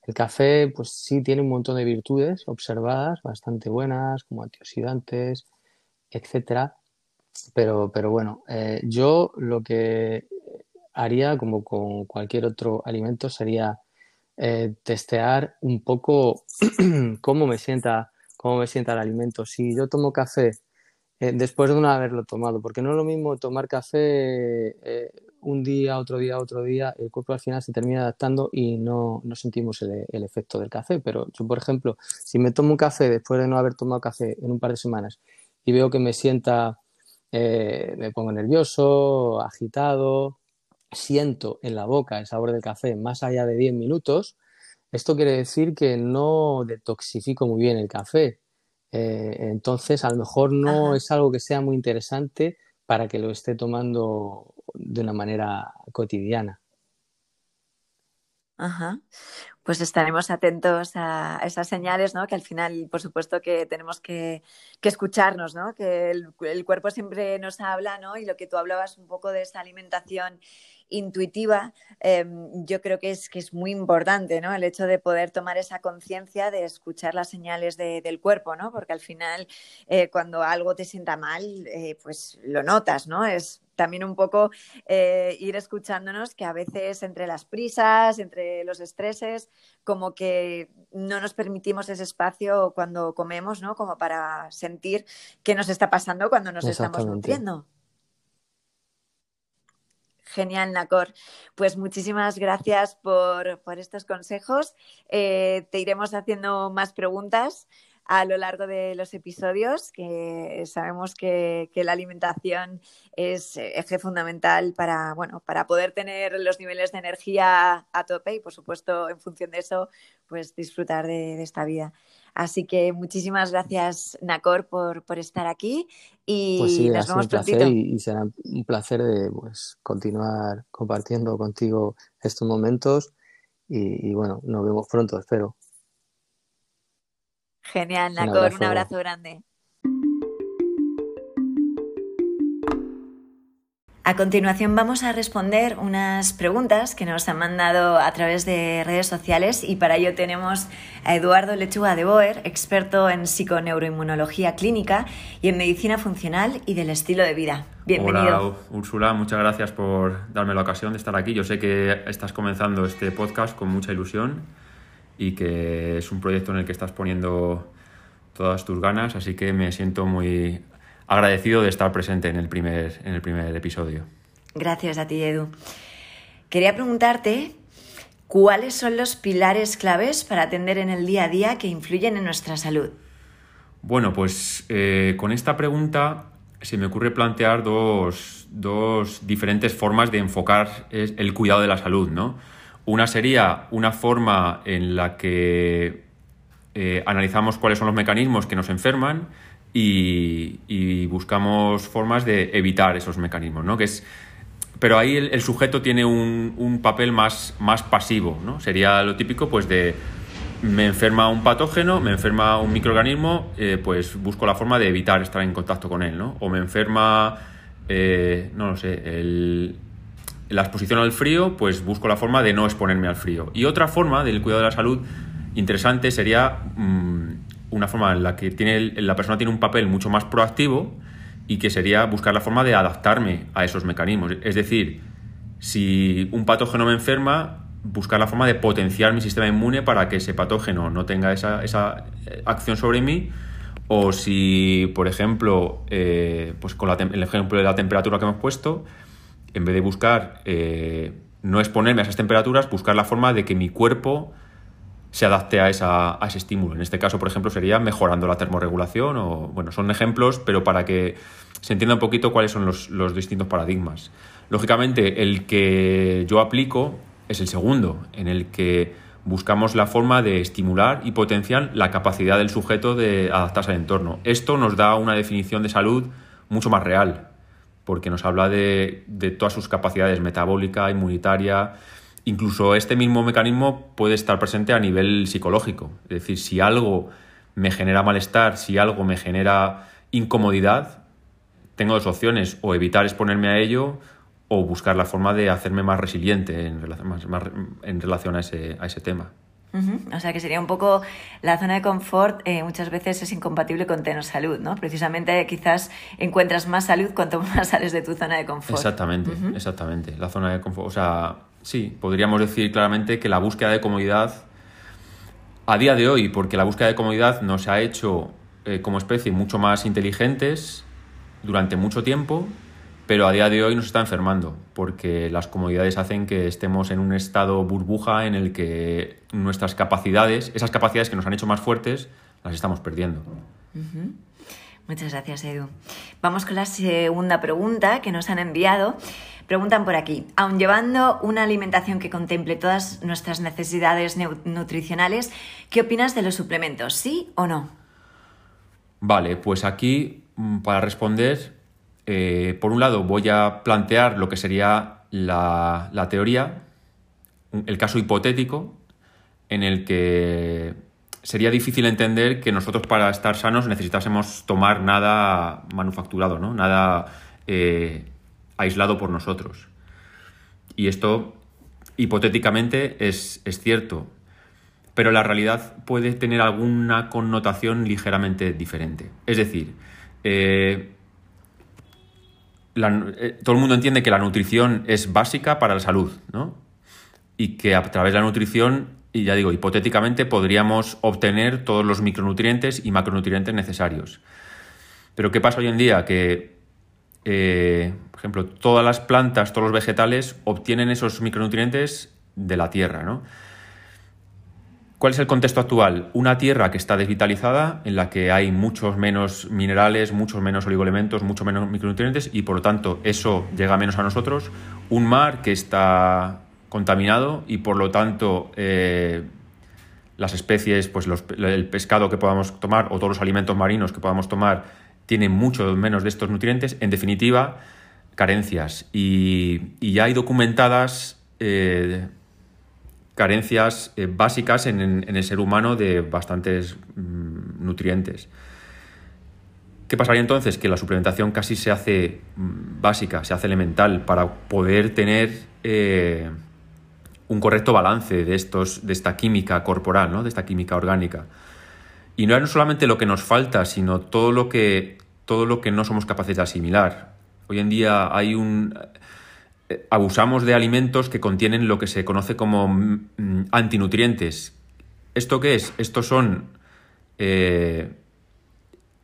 El café, pues sí tiene un montón de virtudes observadas, bastante buenas, como antioxidantes, etcétera. Pero, pero bueno, eh, yo lo que haría, como con cualquier otro alimento, sería eh, testear un poco *clears throat* cómo me sienta, cómo me sienta el alimento. Si yo tomo café eh, después de no haberlo tomado, porque no es lo mismo tomar café día, otro día, otro día, el cuerpo al final se termina adaptando y no, no sentimos el, el, efecto del café. Pero yo, por ejemplo, si me tomo un café después de no haber tomado café en un par de semanas y veo que me sienta, eh, me pongo nervioso, agitado, siento en la boca el sabor del café más allá de 10 minutos, esto quiere decir que no detoxifico muy bien el café. Eh, entonces, a lo mejor no Ajá. es algo que sea muy interesante para que lo esté tomando de una manera cotidiana. Ajá. Pues estaremos atentos a esas señales, ¿no? Que al final, por supuesto, que tenemos que, que escucharnos, ¿no? Que el, cuerpo siempre nos habla, ¿no? Y lo que tú hablabas un poco de esa alimentación intuitiva, eh, yo creo que es, que es muy importante, ¿no? El hecho de poder tomar esa conciencia de escuchar las señales de, del cuerpo, ¿no? Porque al final, eh, cuando algo te sienta mal, eh, pues lo notas, ¿no? Es también un poco eh, ir escuchándonos que a veces entre las prisas, entre los estreses, como que no nos permitimos ese espacio cuando comemos, ¿no? Como para sentir qué nos está pasando cuando nos estamos nutriendo. Genial, Nacor. Pues muchísimas gracias por, por estos consejos. Eh, te iremos haciendo más preguntas a lo largo de los episodios, que sabemos que, que, la alimentación es eje fundamental para, bueno, para poder tener los niveles de energía a tope y, por supuesto, en función de eso, pues disfrutar de, de esta vida. Así que muchísimas gracias, Nacor, por, por estar aquí y pues sí, nos vemos un placer y, y, será un placer de pues, continuar compartiendo contigo estos momentos y, y bueno, nos vemos pronto, espero. Genial, Nacor, un abrazo, un abrazo grande. A continuación vamos a responder unas preguntas que nos han mandado a través de redes sociales y para ello tenemos a Eduardo Lechuga de Boer, experto en psiconeuroinmunología clínica y en medicina funcional y del estilo de vida. Bienvenido. Hola, Úrsula, muchas gracias por darme la ocasión de estar aquí. Yo sé que estás comenzando este podcast con mucha ilusión y que es un proyecto en el que estás poniendo todas tus ganas, así que me siento muy agradecido de estar presente en el primer, en el primer episodio. Gracias a ti, Edu. Quería preguntarte cuáles son los pilares claves para atender en el día a día que influyen en nuestra salud. Bueno, pues eh, con esta pregunta se me ocurre plantear dos, dos, diferentes formas de enfocar el cuidado de la salud, ¿no? Una sería una forma en la que eh, analizamos cuáles son los mecanismos que nos enferman y, buscamos formas de evitar esos mecanismos, ¿no? Que es, pero ahí el, sujeto tiene un, un, papel más, más pasivo, ¿no? Sería lo típico, pues, de me enferma un patógeno, me enferma un microorganismo, eh, pues busco la forma de evitar estar en contacto con él, ¿no? O me enferma, eh, no lo sé, el, la exposición al frío, pues busco la forma de no exponerme al frío. Y otra forma del cuidado de la salud interesante sería mmm, una forma en la que tiene, la persona tiene un papel mucho más proactivo y que sería buscar la forma de adaptarme a esos mecanismos. Es decir, si un patógeno me enferma, buscar la forma de potenciar mi sistema inmune para que ese patógeno no tenga esa, esa acción sobre mí. O si, por ejemplo, eh, pues con la, el ejemplo de la temperatura que hemos puesto, en vez de buscar eh, no exponerme a esas temperaturas, buscar la forma de que mi cuerpo se adapte a, esa, a, ese estímulo. En este caso, por ejemplo, sería mejorando la termorregulación o, bueno, son ejemplos, pero para que se entienda un poquito cuáles son los, los distintos paradigmas. Lógicamente, el que yo aplico es el segundo, en el que buscamos la forma de estimular y potenciar la capacidad del sujeto de adaptarse al entorno. Esto nos da una definición de salud mucho más real, porque nos habla de, de todas sus capacidades metabólica, inmunitaria, Incluso este mismo mecanismo puede estar presente a nivel psicológico. Es decir, si algo me genera malestar, si algo me genera incomodidad, tengo dos opciones, o evitar exponerme a ello o buscar la forma de hacerme más resiliente en relación, a, ese, a ese tema. Uh -huh. O sea que sería un poco la zona de confort, eh, muchas veces es incompatible con tener salud, ¿no? Precisamente quizás encuentras más salud cuanto *laughs* más sales de tu zona de confort. Exactamente, uh -huh. exactamente. La zona de confort, o sea, sí, podríamos decir claramente que la búsqueda de comodidad, a día de hoy, porque la búsqueda de comodidad nos ha hecho eh, como especie mucho más inteligentes durante mucho tiempo, pero a día de hoy nos está enfermando, porque las comodidades hacen que estemos en un estado burbuja en el que nuestras capacidades, esas capacidades que nos han hecho más fuertes, las estamos perdiendo. Muchas gracias, Edu. Vamos con la segunda pregunta que nos han enviado. Preguntan por aquí, aun llevando una alimentación que contemple todas nuestras necesidades nutricionales, ¿qué opinas de los suplementos? ¿Sí o no? Vale, pues aquí mm, para responder eh, por un lado, voy a plantear lo que sería la, teoría, el caso hipotético, en el que sería difícil entender que nosotros para estar sanos necesitásemos tomar nada manufacturado, ¿no? nada eh, aislado por nosotros. Y esto hipotéticamente es, cierto, pero la realidad puede tener alguna connotación ligeramente diferente. Es decir, eh, eh, todo el mundo entiende que la nutrición es básica para la salud, ¿no? Y que a través de la nutrición, y ya digo, hipotéticamente podríamos obtener todos los micronutrientes y macronutrientes necesarios. Pero ¿qué pasa hoy en día? Que, eh, por ejemplo, todas las plantas, todos los vegetales obtienen esos micronutrientes de la tierra, ¿no? ¿Cuál es el contexto actual? Una tierra que está desvitalizada, en la que hay muchos menos minerales, muchos menos oligoelementos, muchos menos micronutrientes y por lo tanto eso llega menos a nosotros. Un mar que está contaminado y por lo tanto eh, las especies, pues el pescado que podamos tomar o todos los alimentos marinos que podamos tomar tienen mucho menos de estos nutrientes. En definitiva, carencias. Y, ya hay documentadas eh, carencias eh, básicas en, el ser humano de bastantes mm, nutrientes. ¿Qué pasaría entonces? Que la suplementación casi se hace mm, básica, se hace elemental para poder tener eh, un correcto balance de, estos, de esta química corporal, ¿no? de esta química orgánica. Y no es solamente lo que nos falta, sino todo lo que, todo lo que no somos capaces de asimilar. Hoy en día hay un, abusamos de alimentos que contienen lo que se conoce como mm, antinutrientes. ¿Esto qué es? Estos son eh,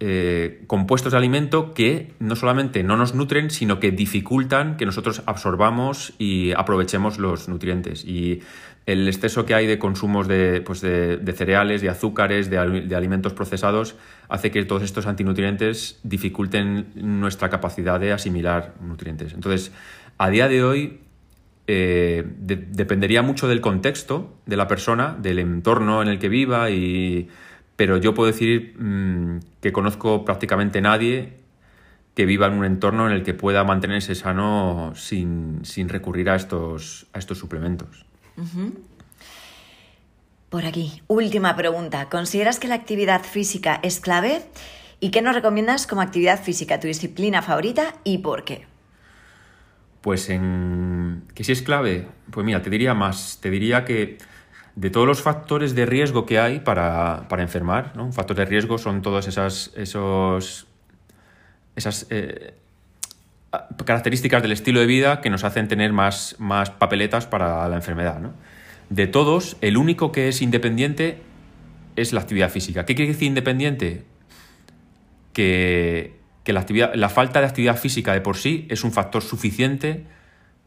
eh, compuestos de alimento que no solamente no nos nutren, sino que dificultan que nosotros absorbamos y aprovechemos los nutrientes. Y el exceso que hay de consumos de, pues cereales, de azúcares, de, de, alimentos procesados, hace que todos estos antinutrientes dificulten nuestra capacidad de asimilar nutrientes. Entonces, a día de hoy eh, dependería mucho del contexto de la persona, del entorno en el que viva, pero yo puedo decir mm, que conozco prácticamente nadie que viva en un entorno en el que pueda mantenerse sano sin, recurrir a estos, a estos suplementos. Por aquí, última pregunta. ¿Consideras que la actividad física es clave? ¿Y qué nos recomiendas como actividad física, tu disciplina favorita y por qué? Pues en que si es clave, pues mira, te diría más, te diría que de todos los factores de riesgo que hay para, enfermar, ¿no? Un factor de riesgo son todas esas, esos, esas eh, características del estilo de vida que nos hacen tener más, más papeletas para la enfermedad, ¿no? De todos, el único que es independiente es la actividad física. ¿Qué quiere decir independiente? Que que la, actividad, la falta de actividad física de por sí es un factor suficiente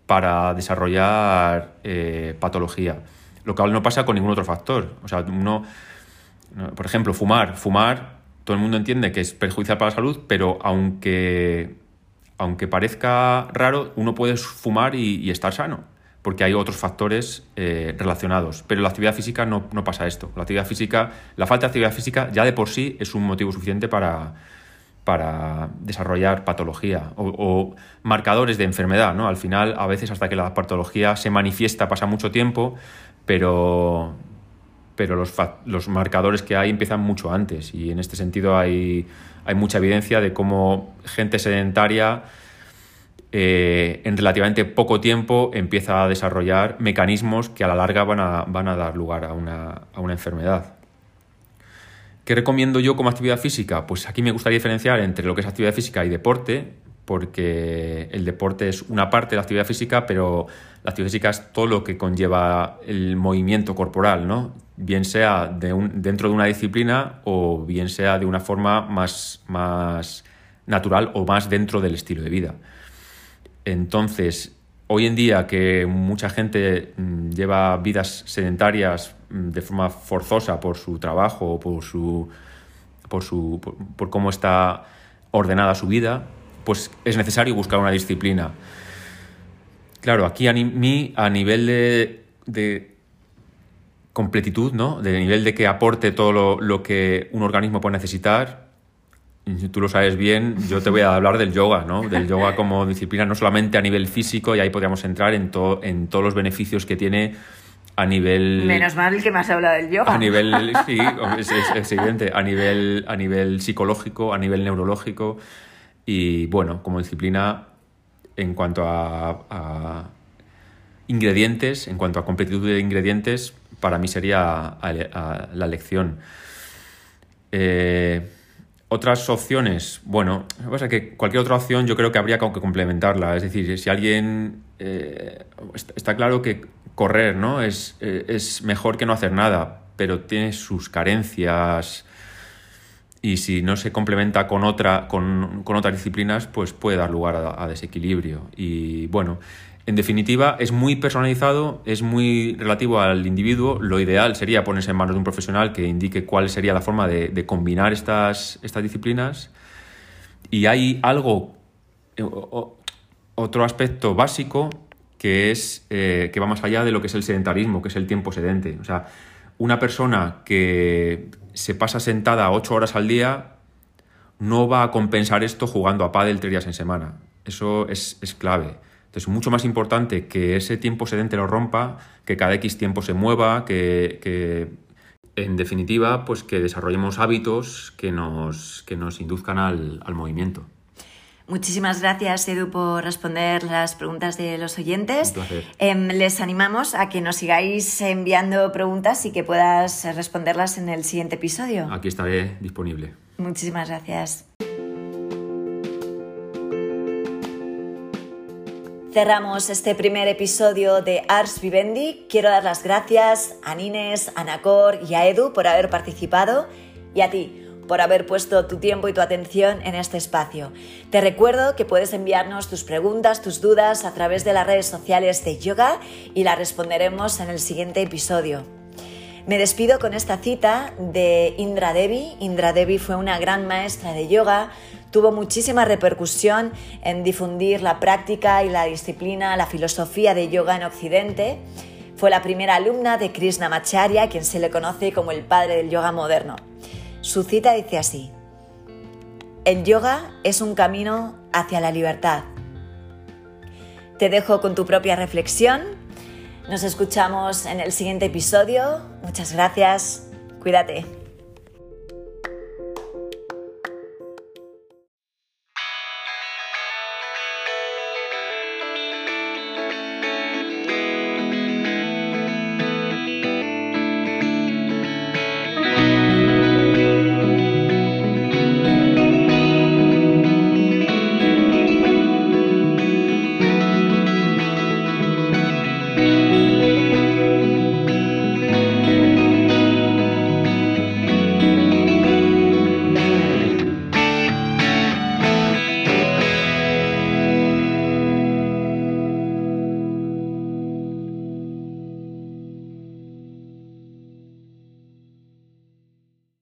para desarrollar eh, patología. Lo cual no pasa con ningún otro factor. O sea, uno, por ejemplo, fumar. Fumar, todo el mundo entiende que es perjudicial para la salud, pero aunque, aunque parezca raro, uno puede fumar y, estar sano, porque hay otros factores eh, relacionados. Pero la actividad física no, no pasa esto. La actividad física, la falta de actividad física ya de por sí es un motivo suficiente para, para desarrollar patología o, marcadores de enfermedad, ¿no? Al final, a veces hasta que la patología se manifiesta pasa mucho tiempo, pero, pero los, los marcadores que hay empiezan mucho antes y en este sentido hay, hay mucha evidencia de cómo gente sedentaria eh, en relativamente poco tiempo empieza a desarrollar mecanismos que a la larga van a, van a dar lugar a una, a una enfermedad. ¿Qué recomiendo yo como actividad física? Pues aquí me gustaría diferenciar entre lo que es actividad física y deporte, porque el deporte es una parte de la actividad física, pero la actividad física es todo lo que conlleva el movimiento corporal, ¿no? Bien sea dentro de una disciplina o bien sea de una forma más, más natural o más dentro del estilo de vida. Entonces, hoy en día que mucha gente mm, lleva vidas sedentarias de forma forzosa por su trabajo o por su por su por cómo está ordenada su vida, pues es necesario buscar una disciplina. Claro, aquí a mí, a nivel de, completitud, ¿no? De nivel de que aporte todo lo, que un organismo puede necesitar, tú lo sabes bien, yo te voy a hablar del yoga, ¿no? Del yoga como disciplina, no solamente a nivel físico, y ahí podríamos entrar en, en todos los beneficios que tiene a nivel... Menos mal que me has hablado del yoga. A nivel, sí, es, evidente, a nivel, a nivel psicológico, a nivel neurológico, y bueno, como disciplina, en cuanto a, ingredientes, en cuanto a completitud de ingredientes, para mí sería la elección. Eh, otras opciones, bueno, pasa que cualquier otra opción yo creo que habría que complementarla. Es decir, si alguien eh, está claro que correr, ¿no? Es, eh, es mejor que no hacer nada, pero tiene sus carencias y si no se complementa con, otra, con, otras disciplinas, pues puede dar lugar a, desequilibrio. Y bueno, en definitiva, es muy personalizado, es muy relativo al individuo. Lo ideal sería ponerse en manos de un profesional que indique cuál sería la forma de, combinar estas, estas disciplinas. Y hay algo, eh, otro aspecto básico que es eh, que va más allá de lo que es el sedentarismo, que es el tiempo sedente. O sea, una persona que se pasa sentada ocho horas al día no va a compensar esto jugando a pádel tres días en semana. Eso es, clave. Entonces, mucho más importante que ese tiempo sedente lo rompa, que cada X tiempo se mueva, que, en definitiva, pues que desarrollemos hábitos que nos, que nos induzcan al movimiento. Muchísimas gracias, Edu, por responder las preguntas de los oyentes. Em, les animamos a que nos sigáis enviando preguntas y que puedas responderlas en el siguiente episodio. Aquí estaré disponible. Muchísimas gracias. Cerramos este primer episodio de Ars Vivendi. Quiero dar las gracias a Nines, a Nacor y a Edu por haber participado y a ti por haber puesto tu tiempo y tu atención en este espacio. Te recuerdo que puedes enviarnos tus preguntas, tus dudas a través de las redes sociales de Yoga y las responderemos en el siguiente episodio. Me despido con esta cita de Indra Devi. Indra Devi fue una gran maestra de yoga, tuvo muchísima repercusión en difundir la práctica y la disciplina, la filosofía de yoga en Occidente. Fue la primera alumna de Krishnamacharya, quien se le conoce como el padre del yoga moderno. Su cita dice así, el yoga es un camino hacia la libertad. Te dejo con tu propia reflexión. Nos escuchamos en el siguiente episodio. Muchas gracias. Cuídate.